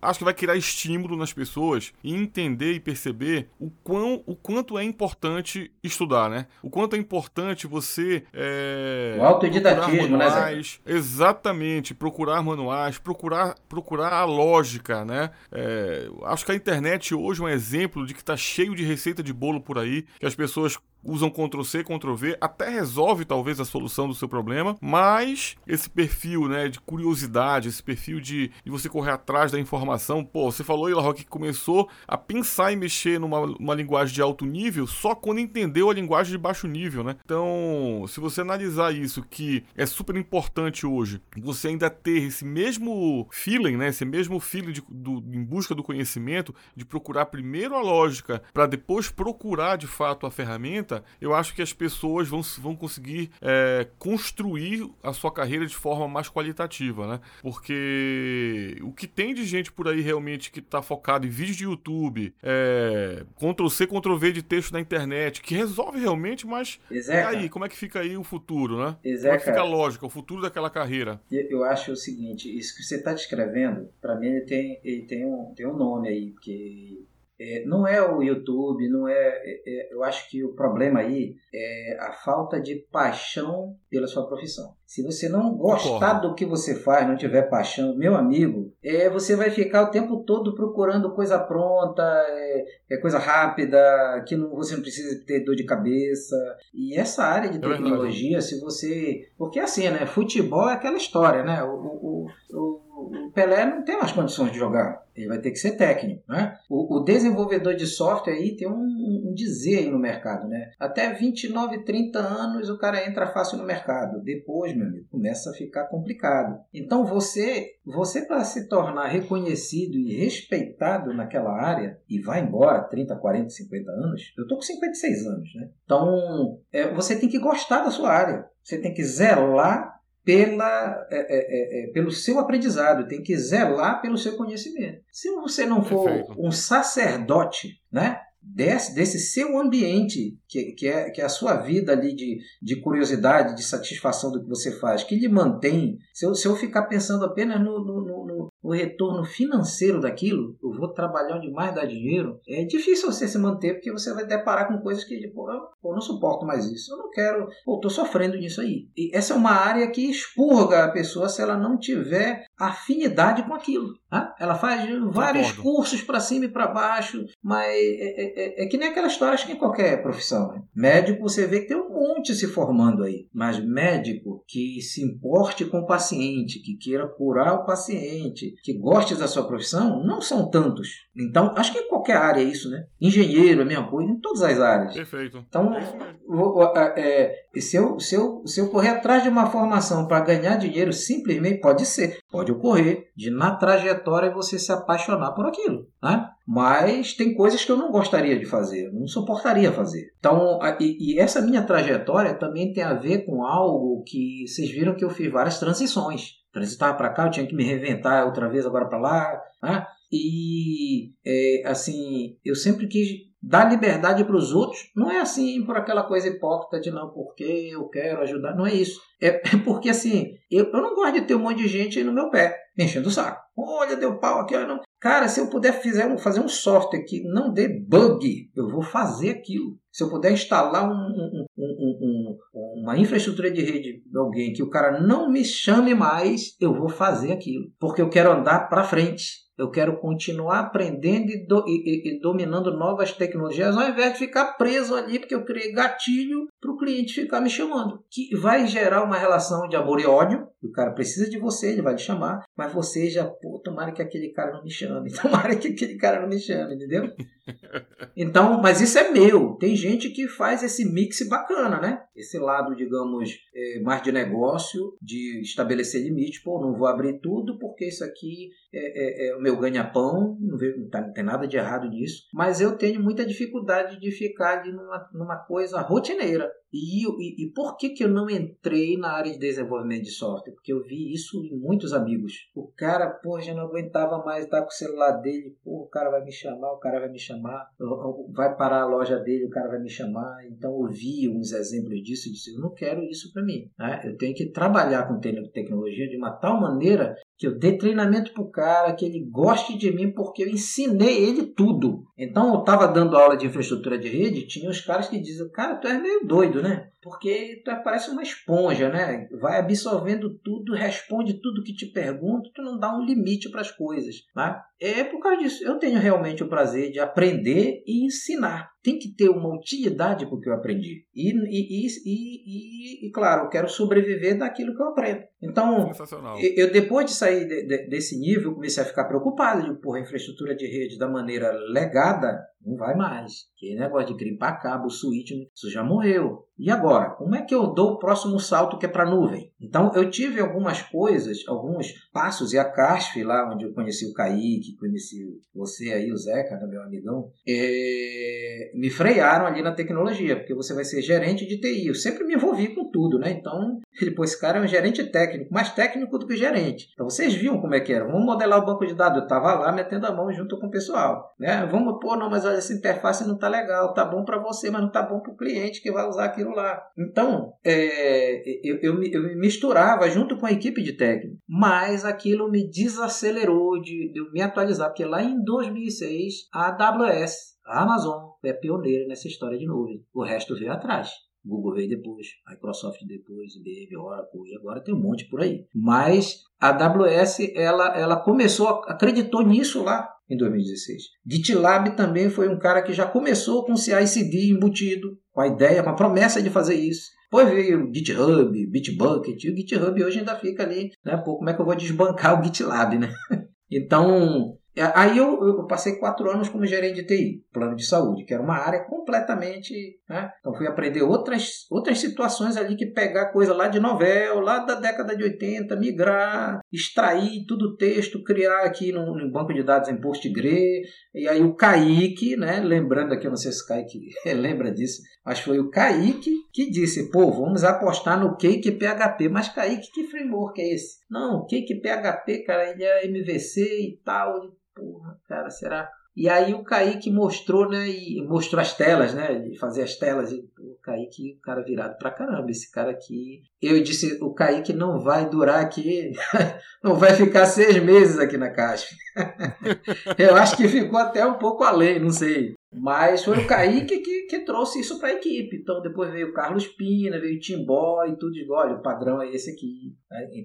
acho que vai criar estímulo nas pessoas e entender e perceber o, quão, o quanto é importante estudar, né? O quanto é importante você é, o autodidatismo, né, manuais, né? Exatamente, procurar manuais, procurar, procurar a lógica, né? É, acho que a internet hoje é um exemplo de que está cheio de receita de bolo por aí, que as pessoas usam Ctrl C, Ctrl V, até resolve talvez a solução do seu problema, mas esse perfil, né, de curiosidade, esse perfil de, de você correr atrás da informação, pô, você falou, Ila que começou a pensar e mexer numa uma linguagem de alto nível só quando entendeu a linguagem de baixo nível, né? Então, se você analisar isso, que é super importante hoje, você ainda ter esse mesmo feeling, né, esse mesmo feeling de, do, em busca do conhecimento, de procurar primeiro a lógica, para depois procurar de fato a ferramenta, eu acho que as pessoas vão, vão conseguir é, construir a sua carreira de forma mais qualitativa, né? Porque o que tem de gente por aí realmente que está focado em vídeos de YouTube, é, Ctrl C, Ctrl V de texto na internet, que resolve realmente, mas e aí, como é que fica aí o futuro, né? Exato, como é que fica a lógica, o futuro daquela carreira? Eu acho o seguinte, isso que você está descrevendo, para mim ele tem, ele tem, um, tem um nome aí, porque é, não é o YouTube, não é, é, é, Eu acho que o problema aí é a falta de paixão pela sua profissão. Se você não gostar do que você faz, não tiver paixão, meu amigo, é, você vai ficar o tempo todo procurando coisa pronta, é, é coisa rápida, que não, você não precisa ter dor de cabeça. E essa área de é tecnologia, se você. Porque assim, né? Futebol é aquela história, né? o, o, o o Pelé não tem mais condições de jogar. Ele vai ter que ser técnico. Né? O, o desenvolvedor de software aí tem um, um, dizer aí no mercado. Né? Até 29, 30 anos o cara entra fácil no mercado. Depois, meu amigo, começa a ficar complicado. Então você, você para se tornar reconhecido e respeitado naquela área e vai embora 30, 40, 50 anos, eu tô com 56 anos. Né? Então é, você tem que gostar da sua área. Você tem que zelar pela, é, é, é, é, pelo seu aprendizado, tem que zelar pelo seu conhecimento. Se você não for Perfeito. um sacerdote, né? Desse, desse seu ambiente, que, que, é, que é a sua vida ali de, de curiosidade, de satisfação do que você faz, que lhe mantém. Se eu, se eu ficar pensando apenas no, no, no, o retorno financeiro daquilo, eu vou trabalhar onde mais dá dinheiro, é difícil você se manter porque você vai deparar com coisas que, tipo, eu não suporto mais isso, eu não quero, pô, tô sofrendo nisso aí. E essa é uma área que expurga a pessoa se ela não tiver afinidade com aquilo. Ela faz vários Concordo. cursos para cima e para baixo, mas é, é, é, é, que nem aquela história, acho que em qualquer profissão. Né? Médico, você vê que tem um monte se formando aí, mas médico que se importe com o paciente, que queira curar o paciente, que goste da sua profissão, não são tantos. Então, acho que em qualquer área é isso, né? Engenheiro é a mesma coisa, em todas as áreas. Perfeito. Então, é, se, eu, se, eu, se eu correr atrás de uma formação para ganhar dinheiro, simplesmente pode ser, pode ocorrer, de na trajetória você se apaixonar por aquilo, né? Mas tem coisas que eu não gostaria de fazer, não suportaria fazer. Então, e, e essa minha trajetória também tem a ver com algo que vocês viram que eu fiz várias transições transitava para cá, eu tinha que me reinventar outra vez agora para lá, né? E, é, assim, eu sempre quis dar liberdade para os outros não é assim por aquela coisa hipócrita de não, porque eu quero ajudar. Não é isso. É, <laughs> é porque assim, eu, eu não gosto de ter um monte de gente no meu pé, me enchendo o saco. Olha, deu pau aqui. Olha, não. Cara, se eu puder fazer, fazer um software que não dê bug, eu vou fazer aquilo. Se eu puder instalar um, um, um, uma infraestrutura de rede de alguém que o cara não me chame mais, eu vou fazer aquilo. Porque eu quero andar para frente. Eu quero continuar aprendendo e, do, e, e, dominando novas tecnologias, ao invés de ficar preso ali, porque eu criei gatilho para o cliente ficar me chamando. Que vai gerar uma relação de amor e ódio. O cara precisa de você, ele vai te chamar, mas você já, pô, tomara que aquele cara não me chame, <laughs> tomara que aquele cara não me chame, entendeu? Então, mas isso é meu. Tem gente que faz esse mix bacana, né? Esse lado, digamos, é, mais de negócio, de estabelecer limite. Pô, não vou abrir tudo porque isso aqui é, é, é meu ganha-pão, não, tá, não, tem nada de errado nisso. Mas eu tenho muita dificuldade de ficar numa, numa coisa rotineira. E, e, e, por que, que eu não entrei na área de desenvolvimento de software? Porque eu vi isso em muitos amigos. O cara, pô, já não aguentava mais estar com o celular dele. Pô, o cara vai me chamar, o cara vai me chamar. Vai parar a loja dele, o cara vai me chamar. Então eu vi uns exemplos disso e disse, eu não quero isso para mim. Né? Eu tenho que trabalhar com tecnologia de uma tal maneira que eu dê treinamento para o cara, que ele goste de mim, porque eu ensinei ele tudo. Então eu estava dando aula de infraestrutura de rede, tinha os caras que dizem, cara, tu é meio doido, né? Porque tu é, parece uma esponja, né? Vai absorvendo tudo, responde tudo que te pergunto, tu não dá um limite para as coisas, tá? É por causa disso. Eu tenho realmente o prazer de aprender e ensinar. Tem que ter uma utilidade para o que eu aprendi. E, e, e, e, claro, eu quero sobreviver daquilo que eu aprendo. Então, eu depois de sair de, de, desse nível, comecei a ficar preocupado porra, a infraestrutura de rede da maneira legada não vai mais. Que negócio de grimpar cabo, switch, isso já morreu. E agora? Como é que eu dou o próximo salto que é para nuvem? Então, eu tive algumas coisas, alguns passos, e a CASF, lá onde eu conheci o Kaique, conheci você aí, o Zeca, né, meu amigão, é... me frearam ali na tecnologia, porque você vai ser gerente de TI. Eu sempre me envolvi com tudo, né? Então, depois esse cara é um gerente técnico, mais técnico do que gerente. Então, vocês viam como é que era. Vamos modelar o banco de dados. Eu estava lá metendo a mão junto com o pessoal. Né? Vamos, pô, não, mas essa interface não tá legal, tá bom para você, mas não tá bom para o cliente que vai usar aquilo lá. Então, é, eu, eu, eu, me misturava junto com a equipe de técnico, mas aquilo me desacelerou de, de eu me atualizar, porque lá em 2006 a AWS, a Amazon, é pioneira nessa história de nuvem. O resto veio atrás. Google veio depois, Microsoft depois, IBM, Oracle, e agora tem um monte por aí. Mas a AWS, ela, ela começou, acreditou nisso lá em 2016. GitLab também foi um cara que já começou com CI/CD embutido, com a ideia, com a promessa de fazer isso. Depois veio o GitHub, Bitbucket, e o GitHub hoje ainda fica ali, né? Pô, como é que eu vou desbancar o GitLab, né? <laughs> Então, aí eu, eu, passei quatro anos como gerente de TI, plano de saúde, que era uma área completamente. Né? Então fui aprender outras, outras situações ali que pegar coisa lá de novela, lá da década de 80, migrar, extrair tudo o texto, criar aqui no, no, banco de dados em Postgre. E aí o Kaique, né? lembrando aqui, eu não sei se o Kaique <laughs> lembra disso, mas foi o Kaique que disse: pô, vamos apostar no Cake PHP. Mas Kaique, que framework é esse? Não, Cake PHP, cara, ele é MVC e tal porra, cara, será? E aí o Kaique mostrou, né? E mostrou as telas, né? De fazer as telas. E o Kaique, o cara virado pra caramba. Esse cara aqui. Eu disse, o Kaique não vai durar aqui. <laughs> não vai ficar seis meses aqui na caixa. <laughs> Eu acho que ficou até um pouco além, não sei. Mas foi o Kaique que, que trouxe isso para a equipe. Então depois veio o Carlos Pina, veio o Timbó e tudo. Olha, o padrão é esse aqui.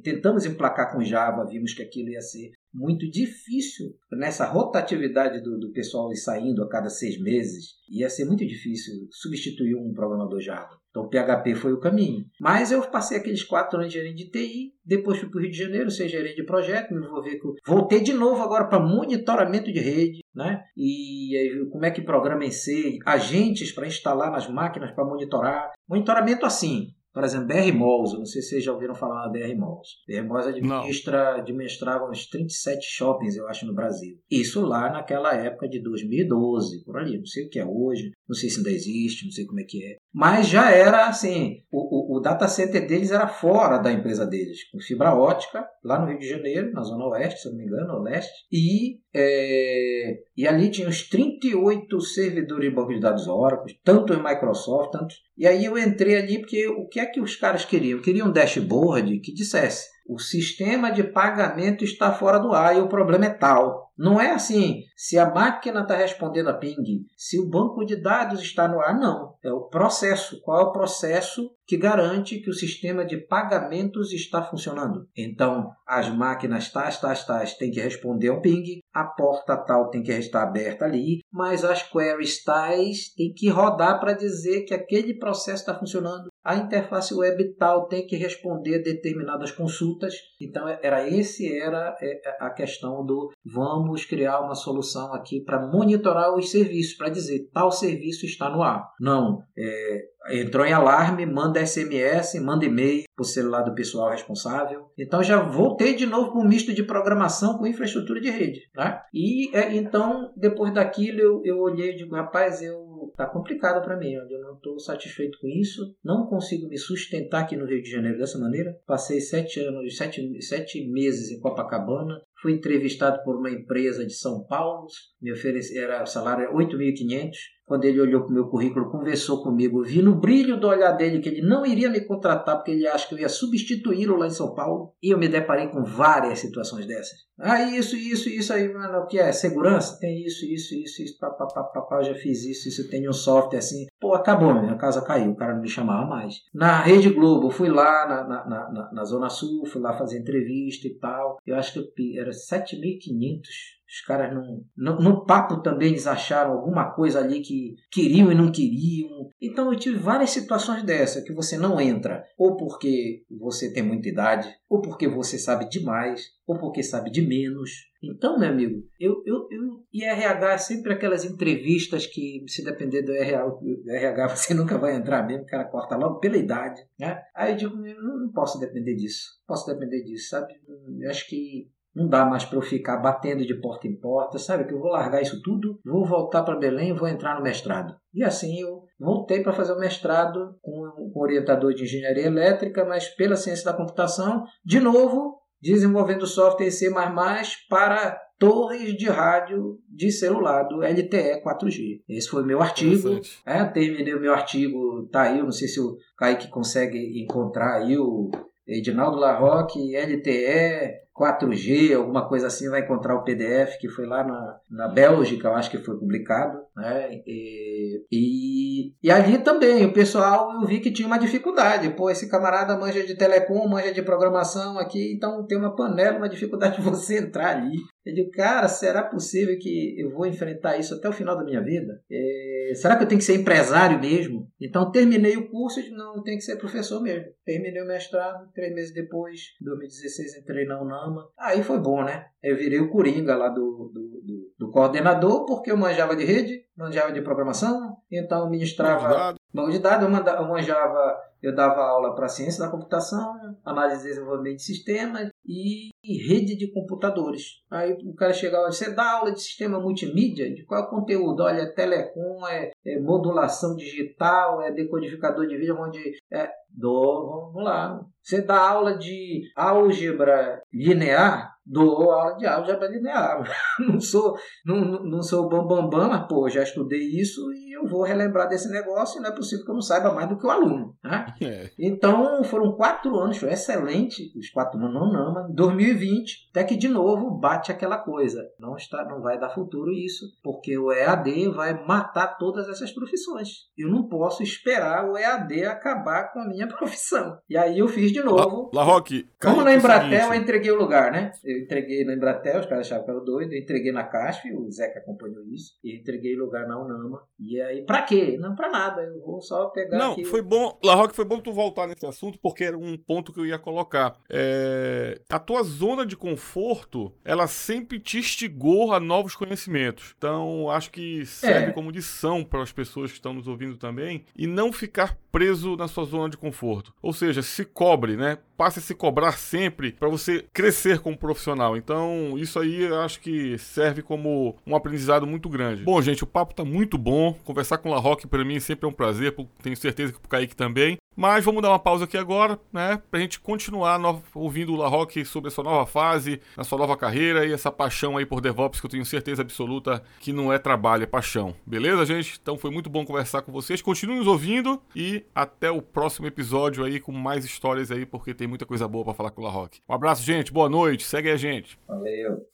Tentamos emplacar com Java, vimos que aquilo ia ser muito difícil nessa rotatividade do, do pessoal ir saindo a cada seis meses. Ia ser muito difícil substituir um programador Java. Então o PHP foi o caminho. Mas eu passei aqueles quatro anos de gerente de TI, depois fui para o Rio de Janeiro ser gerente de projeto, me envolvi com. Voltei de novo agora para monitoramento de rede, né? E aí, como é que programa em C, agentes para instalar nas máquinas para monitorar. Monitoramento assim, por exemplo, BR Malls, eu não sei se vocês já ouviram falar da BR Malls. BR Malls administra, administrava uns 37 shoppings, eu acho, no Brasil. Isso lá naquela época de 2012, por ali. Não sei o que é hoje, não sei se ainda existe, não sei como é que é. Mas já era assim, o, o, o data center deles era fora da empresa deles, com fibra ótica, lá no Rio de Janeiro, na Zona Oeste, se não me engano, ou Leste, e é, e ali tinha uns 38 servidores de banco de dados Oracle, tanto em Microsoft, tanto. E aí eu entrei ali porque o que é que os caras queriam? Queriam um dashboard que dissesse o sistema de pagamento está fora do ar e o problema é tal. Não é assim, se a máquina está respondendo a ping, se o banco de dados está no ar, não. É o processo. Qual é o processo que garante que o sistema de pagamentos está funcionando? Então, as máquinas tais, tais, tais têm que responder ao ping, a porta tal tem que estar aberta ali, mas as queries tais têm que rodar para dizer que aquele processo está funcionando a interface web tal tem que responder determinadas consultas. Então era esse era é, é, a questão do vamos criar uma solução aqui para monitorar os serviços, para dizer tal serviço está no ar. Não, é, entrou em alarme, manda SMS, manda e-mail para o celular do pessoal responsável. Então já voltei de novo para um misto de programação com infraestrutura de rede. Né? E é, então, depois daquilo, eu, eu olhei e digo, rapaz, eu tá complicado para mim, eu não estou satisfeito com isso, não consigo me sustentar aqui no Rio de Janeiro dessa maneira. Passei sete anos, sete, sete meses em Copacabana, fui entrevistado por uma empresa de São Paulo, me oferecia, era o salário era 8.500, quando ele olhou para o meu currículo, conversou comigo, vi no brilho do olhar dele que ele não iria me contratar porque ele acha que eu ia substituí-lo lá em São Paulo. E eu me deparei com várias situações dessas. Ah, isso, isso, isso aí, mano, o que é? Segurança? Tem isso, isso, isso, isso, papapá, papá, já fiz isso, isso, tem um software assim. Pô, acabou, minha casa caiu, o cara não me chamava mais. Na Rede Globo, fui lá na, na, na, na Zona Sul, fui lá fazer entrevista e tal. Eu acho que era 7.500 os caras não, no, no, papo também eles acharam alguma coisa ali que queriam e não queriam. Então eu tive várias situações dessa que você não entra, ou porque você tem muita idade, ou porque você sabe demais, ou porque sabe de menos. Então, meu amigo, eu, eu, eu e RH é sempre aquelas entrevistas que, se depender do RH, <laughs> você nunca vai entrar mesmo, o cara corta logo pela idade. Né? Aí eu digo, eu não posso depender disso, posso depender disso, sabe? Eu acho que não dá mais para eu ficar batendo de porta em porta, sabe? Que eu vou largar isso tudo, vou voltar para Belém e vou entrar no mestrado. E assim eu voltei para fazer o mestrado com um orientador de engenharia elétrica, mas pela ciência da computação, de novo, desenvolvendo software em C++ para torres de rádio de celular do LTE 4G. Esse foi meu artigo. É, terminei o meu artigo, tá aí, eu não sei se o Kaique consegue encontrar aí o Edinaldo Larroque, LTE 4G, alguma coisa assim, vai encontrar o PDF que foi lá na, na Bélgica, eu acho que foi publicado. Né? E, e, e, ali também, o pessoal, eu vi que tinha uma dificuldade. Pô, esse camarada manja de telecom, manja de programação aqui, então tem uma panela, uma dificuldade de <laughs> você entrar ali. Eu digo, cara, será possível que eu vou enfrentar isso até o final da minha vida? É, será que eu tenho que ser empresário mesmo? Então terminei o curso e não, tenho que ser professor mesmo. Terminei o mestrado, três meses depois, em 2016, entrei na Aí foi bom, né? Eu virei o Coringa lá do, do, do, do coordenador, porque eu manjava de rede, manjava de programação, então ministrava banco de dados, eu, manjava, eu dava aula para ciência da computação, análise e desenvolvimento de sistemas e rede de computadores. Aí o cara chegava, você dá aula de sistema multimídia? De qual é conteúdo? Olha, é telecom, é, é modulação digital, é decodificador de vídeo, onde é, dou, vamos lá. Você dá aula de álgebra linear? Dou aula de álgebra linear. <laughs> não sou, não, não sou bambambam, bam, bam, mas pô, já estudei isso e eu vou relembrar desse negócio e não é possível que eu não saiba mais do que o aluno. Né? <laughs> É. Então foram quatro anos, foi excelente, os quatro anos não, não, mas 2020, até que de novo bate aquela coisa. Não, está, não vai dar futuro isso, porque o EAD vai matar todas essas profissões. Eu não posso esperar o EAD acabar com a minha <laughs> profissão. E aí eu fiz de novo. La, La Roque, Como na Embratel, eu entreguei o lugar, né? Eu entreguei na Embratel, os caras achavam que eu era doido, eu entreguei na CASF, o Zeca acompanhou isso, e entreguei lugar na Unama. E aí, pra quê? Não pra nada, eu vou só pegar. Não, aqui... foi bom, La Roque, foi bom tu voltar nesse assunto, porque era um ponto que eu ia colocar. É... A tua zona de conforto, ela sempre te instigou a novos conhecimentos. Então, acho que serve é. como lição para as pessoas que estão nos ouvindo também, e não ficar preso na sua zona de conforto. Ou seja, se cobre, né? Passe a se cobrar sempre para você crescer como profissional. Então, isso aí eu acho que serve como um aprendizado muito grande. Bom, gente, o papo tá muito bom. Conversar com o La Roque para mim sempre é um prazer, tenho certeza que pro Kaique também. Mas vamos dar uma pausa aqui agora, né? Pra gente continuar no... ouvindo o La Rock sobre a sua nova fase, a sua nova carreira e essa paixão aí por DevOps que eu tenho certeza absoluta que não é trabalho, é paixão. Beleza, gente? Então foi muito bom conversar com vocês. Continuem nos ouvindo e até o próximo episódio aí com mais histórias aí, porque tem muita coisa boa para falar com o La Rock. Um abraço, gente. Boa noite. Segue a gente. Valeu.